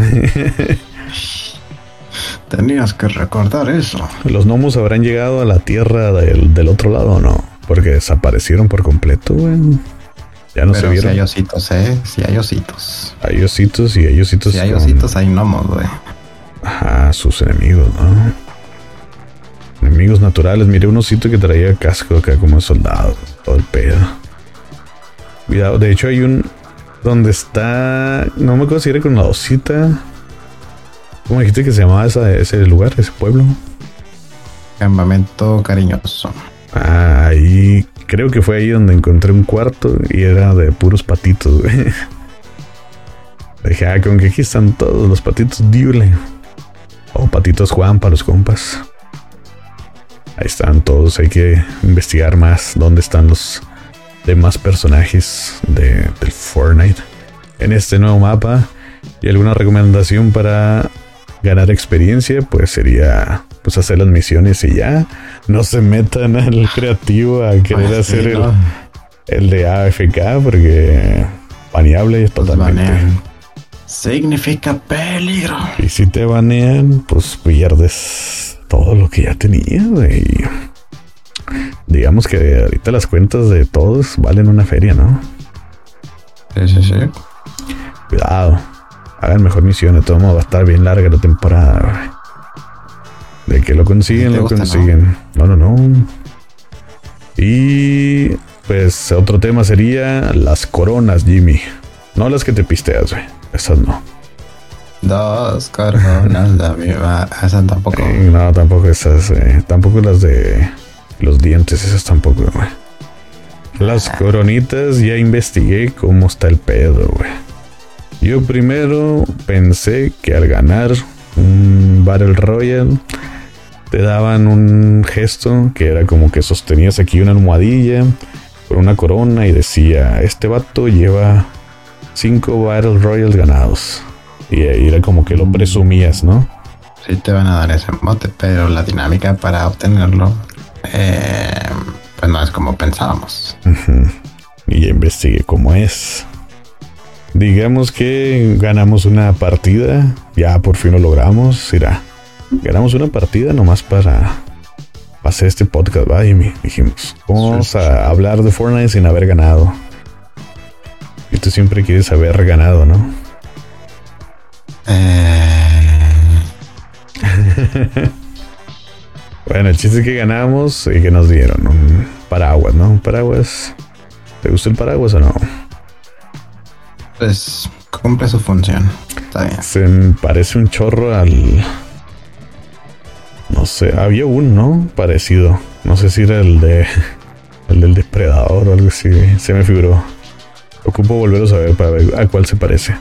Tenías que recordar eso. ¿Los gnomos habrán llegado a la tierra del, otro lado o no? Porque desaparecieron por completo, güey. Ya no se vieron. Si hay ositos, ¿eh? Si hay ositos. Hay ositos y hay ositos. Si hay ositos, hay gnomos, güey. Ajá, sus enemigos, ¿no? Enemigos naturales. Miré un osito que traía casco acá como soldado. Todo el pedo. Cuidado, de hecho hay un... Donde está... No me acuerdo si era con la osita. ¿Cómo dijiste que se llamaba ese lugar, ese pueblo? Campamento cariñoso. Ah, ahí creo que fue ahí donde encontré un cuarto y era de puros patitos. Dije, ah, con que aquí están todos los patitos Diule. O patitos Juan para los compas. Ahí están todos, hay que investigar más dónde están los de más personajes de, del Fortnite en este nuevo mapa. Y alguna recomendación para ganar experiencia, pues sería pues hacer las misiones y ya. No se metan al creativo a querer ah, hacer el, el, de AFK porque baneable es totalmente. Significa peligro. Y si te banean, pues pierdes todo lo que ya tenías, y digamos que ahorita las cuentas de todos valen una feria, ¿no? Sí, sí, sí. Cuidado. Hagan mejor misión. De todo modo, va a estar bien larga la temporada. De que lo consiguen, lo consiguen. No? no, no, Y pues otro tema sería las coronas, Jimmy. No las que te pisteas, güey. Esas no. Dos coronas, la Esas tampoco. no, tampoco esas. Eh, tampoco las de los dientes, esas tampoco, güey. Las ah. coronitas ya investigué cómo está el pedo, güey. Yo primero pensé que al ganar un Battle Royale te daban un gesto que era como que sostenías aquí una almohadilla con una corona y decía, este vato lleva cinco Battle Royals ganados. Y ahí era como que lo mm. presumías, ¿no? Sí te van a dar ese mote, pero la dinámica para obtenerlo eh, pues no es como pensábamos. Y ya investigué cómo es. Digamos que ganamos una partida, ya por fin lo logramos, irá. Ganamos una partida nomás para, hacer este podcast, va, Jimmy. Dijimos, vamos a hablar de Fortnite sin haber ganado. Y tú siempre quieres haber ganado, ¿no? Eh... Bueno, el chiste es que ganamos y que nos dieron un paraguas, ¿no? Un paraguas. ¿Te gusta el paraguas o no? Pues cumple su función. Está bien. Se parece un chorro al. No sé, había un, ¿no? Parecido. No sé si era el de. El del depredador o algo así. Se me figuró. Ocupo volverlo a ver para ver a cuál se parece.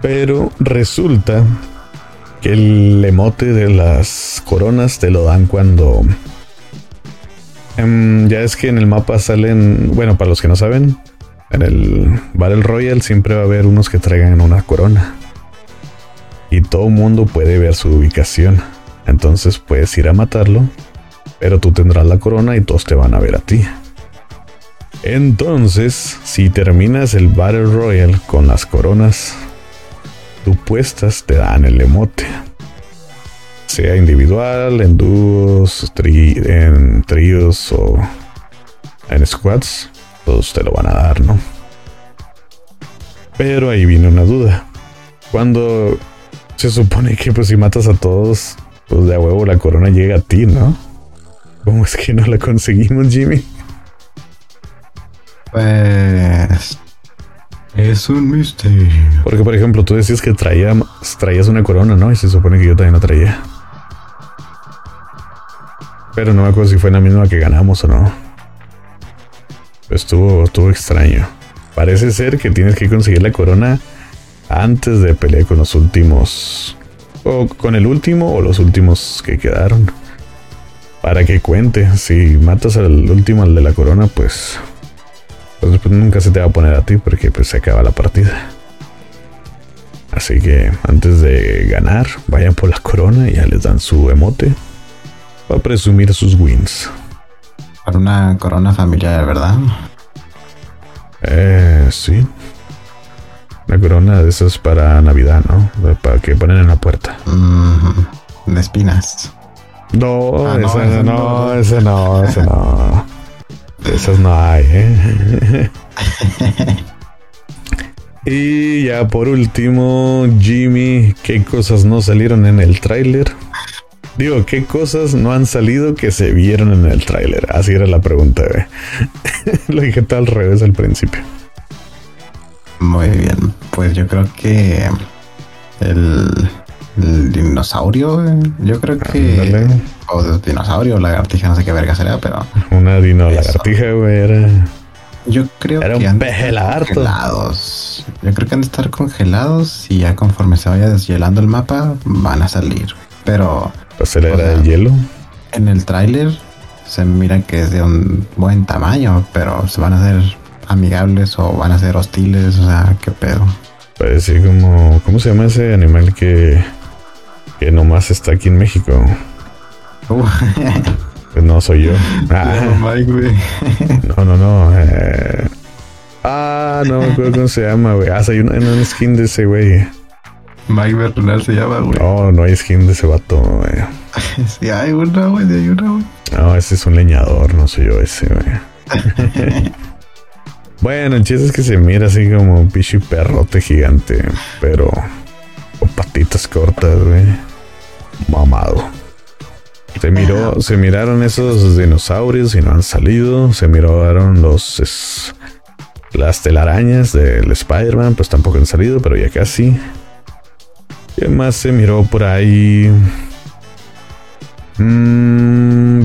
Pero resulta el emote de las coronas te lo dan cuando... Em, ya es que en el mapa salen, bueno, para los que no saben, en el Battle Royale siempre va a haber unos que traigan una corona. Y todo mundo puede ver su ubicación. Entonces puedes ir a matarlo, pero tú tendrás la corona y todos te van a ver a ti. Entonces, si terminas el Battle Royale con las coronas tú puestas te dan el emote. Sea individual, en dúos, en tríos o en squads, todos te lo van a dar, ¿no? Pero ahí viene una duda. Cuando se supone que pues si matas a todos, pues de a huevo la corona llega a ti, ¿no? ¿Cómo es que no la conseguimos, Jimmy? Pues es un misterio. Porque, por ejemplo, tú decías que traía, traías una corona, ¿no? Y se supone que yo también la traía. Pero no me acuerdo si fue la misma que ganamos o no. Estuvo, estuvo extraño. Parece ser que tienes que conseguir la corona antes de pelear con los últimos. O con el último o los últimos que quedaron. Para que cuente. Si matas al último, al de la corona, pues. Pues, pues nunca se te va a poner a ti porque pues se acaba la partida. Así que antes de ganar, vayan por la corona y ya les dan su emote. Para presumir sus wins. Para una corona familiar, ¿verdad? Eh, sí. Una corona de esas para Navidad, ¿no? Para que ponen en la puerta. Mm, de espinas. No, ah, esa, no, ese no, ese no. Esas no hay, ¿eh? y ya por último, Jimmy, ¿qué cosas no salieron en el tráiler? Digo, ¿qué cosas no han salido que se vieron en el tráiler? Así era la pregunta, ¿eh? Lo dije tal al revés al principio. Muy bien, pues yo creo que el, dinosaurio, yo creo que... O dinosaurio, lagartija, no sé qué verga será, pero... Una dino lagartija, güey, era... Yo creo era que un peje lagarto. Congelados. Yo creo que han de estar congelados y ya conforme se vaya deshielando el mapa van a salir. Pero pues era el hielo. En el tráiler se mira que es de un buen tamaño, pero se van a hacer amigables o van a ser hostiles, o sea, qué pedo. Parece como, ¿cómo se llama ese animal que, que nomás está aquí en México? Uh. Pues no soy yo. Ah. No, no, no. Eh. Ah, no me acuerdo cómo se llama, güey. Ah, hay un skin de ese, güey. Mike Bernal se llama, güey. No, no hay skin de ese vato, güey. sí, hay una, güey, hay una, güey. No, ese es un leñador, no soy yo ese, güey. Bueno, el chiste es que se mira así como un pichi perrote gigante, pero con patitas cortas, güey. Mamado. Se miró, se miraron esos dinosaurios y no han salido. Se miraron los las telarañas del Spider-Man, pues tampoco han salido, pero ya casi. ¿Qué más se miró por ahí? Mm,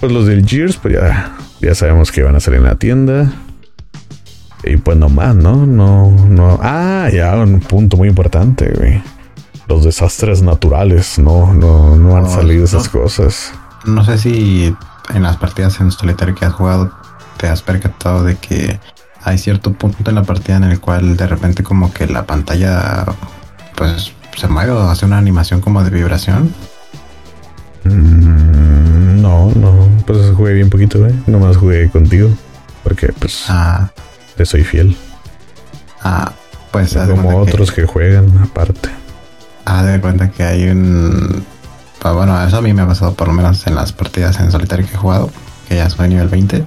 pues los del Gears, pues ya, ya sabemos que van a salir en la tienda. Y pues no más, ¿no? No, no. Ah, ya, un punto muy importante, güey. Los desastres naturales, no, no, no han salido esas cosas. No sé si en las partidas en solitario que has jugado te has percatado de que hay cierto punto en la partida en el cual de repente como que la pantalla pues se mueve o hace una animación como de vibración. Mm, no, no, pues jugué bien poquito, ¿eh? Nomás jugué contigo. Porque pues ah. Te soy fiel. Ah, pues como otros que... juegan aparte. Ah, de cuenta que hay un. Pues, bueno, eso a mí me ha pasado por lo menos en las partidas en solitario que he jugado, que ya soy nivel 20.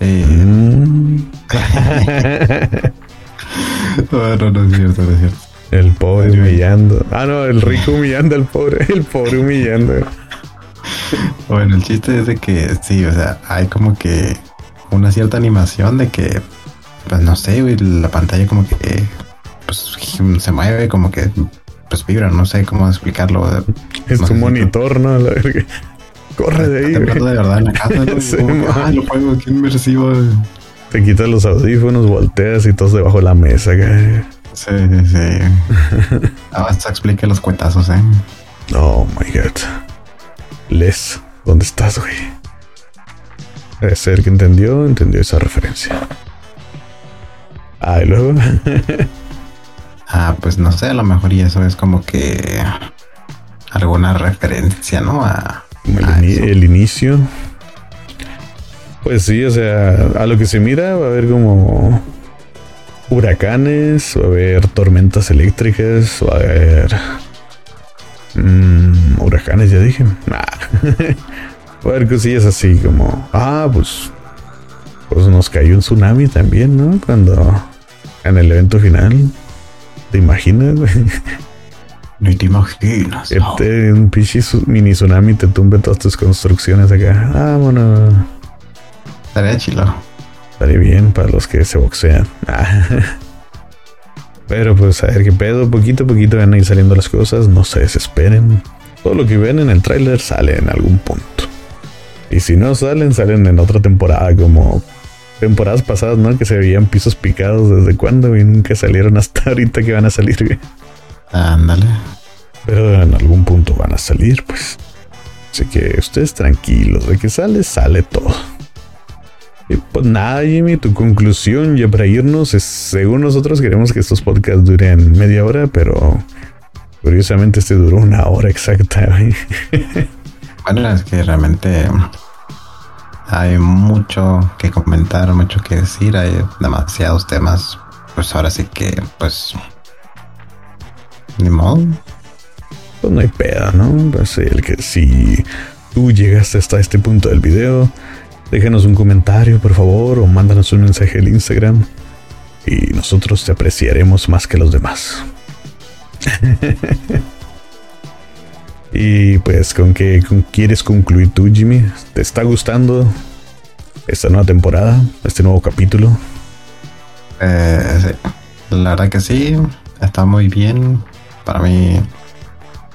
Eh... Mm. bueno, no es cierto, no es cierto. El pobre humillando. Ah, no, el rico humillando al pobre. El pobre humillando. Bueno, el chiste es de que sí, o sea, hay como que una cierta animación de que, pues no sé, la pantalla como que pues, se mueve, como que pues vibra, no sé cómo explicarlo. Es tu monitor, ¿no? La verga. Corre de ahí. de verdad en la casa, ¿no? ah, lo pongo aquí inmersivo. Te quitas los audífonos, volteas y todos debajo de la mesa. Sí, sí, sí. Hasta explique los cuetazos, ¿eh? Oh my god. Les, ¿dónde estás, güey? Debe ser que entendió, entendió esa referencia. Ah, y luego. ah, pues no sé, a lo mejor y eso es como que alguna referencia, ¿no? A, el, inicio. Pues sí, o sea, a lo que se mira va a haber como huracanes, va a haber tormentas eléctricas, va a haber mm, huracanes, ya dije. Ah. va a haber cosillas así como, ah, pues, pues nos cayó un tsunami también, ¿no? Cuando en el evento final, ¿te imaginas? Ni te imaginas. Este, un pinche mini tsunami te tumbe todas tus construcciones acá. Vámonos. Estaría chilo. Estaría bien para los que se boxean. Pero pues a ver qué pedo, poquito a poquito van a ir saliendo las cosas, no se desesperen. Todo lo que ven en el tráiler sale en algún punto. Y si no salen, salen en otra temporada como temporadas pasadas, ¿no? Que se veían pisos picados desde cuándo y nunca salieron hasta ahorita que van a salir. Ándale. Pero en algún punto van a salir, pues. Así que ustedes tranquilos, de que sale, sale todo. Y pues nada, Jimmy, tu conclusión ya para irnos es, según nosotros queremos que estos podcasts duren media hora, pero curiosamente este duró una hora exacta. bueno, es que realmente hay mucho que comentar, mucho que decir, hay demasiados temas. Pues ahora sí que, pues ni modo. Pues no hay pedo, ¿no? Pues el que si tú llegaste hasta este punto del video, déjanos un comentario, por favor, o mándanos un mensaje al Instagram. Y nosotros te apreciaremos más que los demás. y pues, ¿con qué quieres concluir tú, Jimmy? ¿Te está gustando esta nueva temporada, este nuevo capítulo? Eh, La verdad que sí, está muy bien para mí,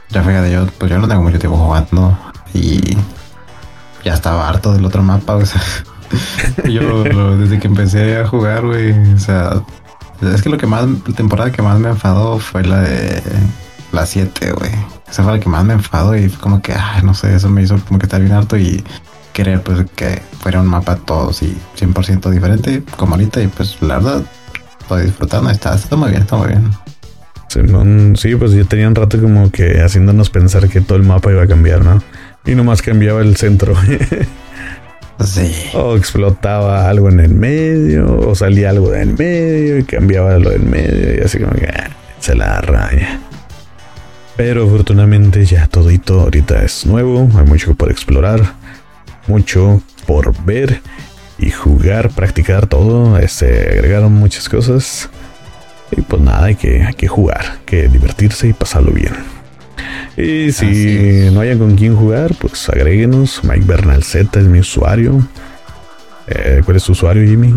ya fíjate, yo, pues yo no tengo mucho tiempo jugando y ya estaba harto del otro mapa, o sea, yo desde que empecé a jugar, güey, o sea, es que lo que más, la temporada que más me enfadó fue la de la 7, güey. Esa fue la que más me enfadó y fue como que, ay, no sé, eso me hizo como que estar bien harto y querer pues que fuera un mapa todos y 100% diferente como ahorita y pues la verdad estoy disfrutando, está, está muy bien, está muy bien. Sí, pues ya tenía un rato como que haciéndonos pensar que todo el mapa iba a cambiar, ¿no? Y nomás cambiaba el centro. sí. O explotaba algo en el medio, o salía algo de en medio y cambiaba lo del medio y así como que ah, se la raya. Pero afortunadamente ya todito ahorita es nuevo, hay mucho por explorar, mucho por ver y jugar, practicar todo. Este, agregaron muchas cosas. Y pues nada, hay que, hay que jugar, que divertirse y pasarlo bien. Y si no hayan con quién jugar, pues agréguenos. Mike Bernal Z es mi usuario. Eh, ¿Cuál es tu usuario, Jimmy?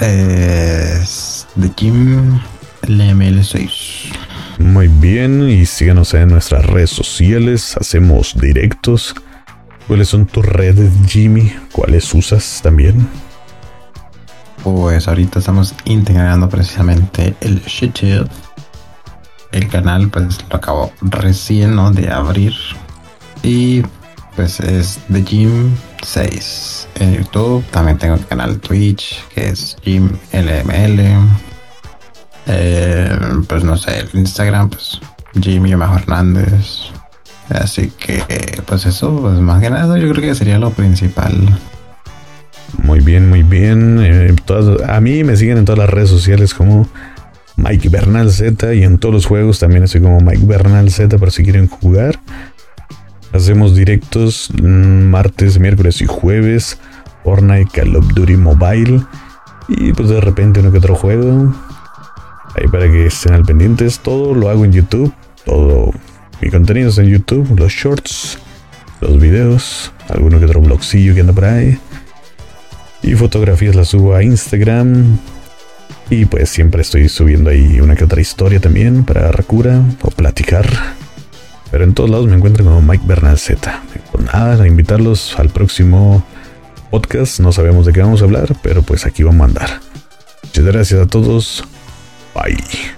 Es de Jim LML6. Muy bien, y síganos en nuestras redes sociales. Hacemos directos. ¿Cuáles son tus redes, Jimmy? ¿Cuáles usas también? pues ahorita estamos integrando precisamente el YouTube. El canal pues lo acabo recién de abrir. Y pues es The Gym 6 en YouTube. También tengo el canal Twitch que es Gym LML. Eh, pues no sé, el Instagram pues Jimmy Hernández. Así que pues eso, pues más que nada yo creo que sería lo principal. Muy bien, muy bien. Eh, a mí me siguen en todas las redes sociales como Mike Bernal Z y en todos los juegos también estoy como Mike Bernal Z para si quieren jugar. Hacemos directos martes, miércoles y jueves. Fortnite, Call of Duty Mobile. Y pues de repente uno que otro juego. Ahí para que estén al pendientes. Todo lo hago en YouTube. Todo mi contenido es en YouTube. Los shorts, los videos, alguno que otro blogcillo que anda por ahí. Y fotografías las subo a Instagram. Y pues siempre estoy subiendo ahí una que otra historia también para Rakura o platicar. Pero en todos lados me encuentro como Mike Bernal Z. Pues nada, a invitarlos al próximo podcast. No sabemos de qué vamos a hablar, pero pues aquí vamos a andar. Muchas gracias a todos. Bye.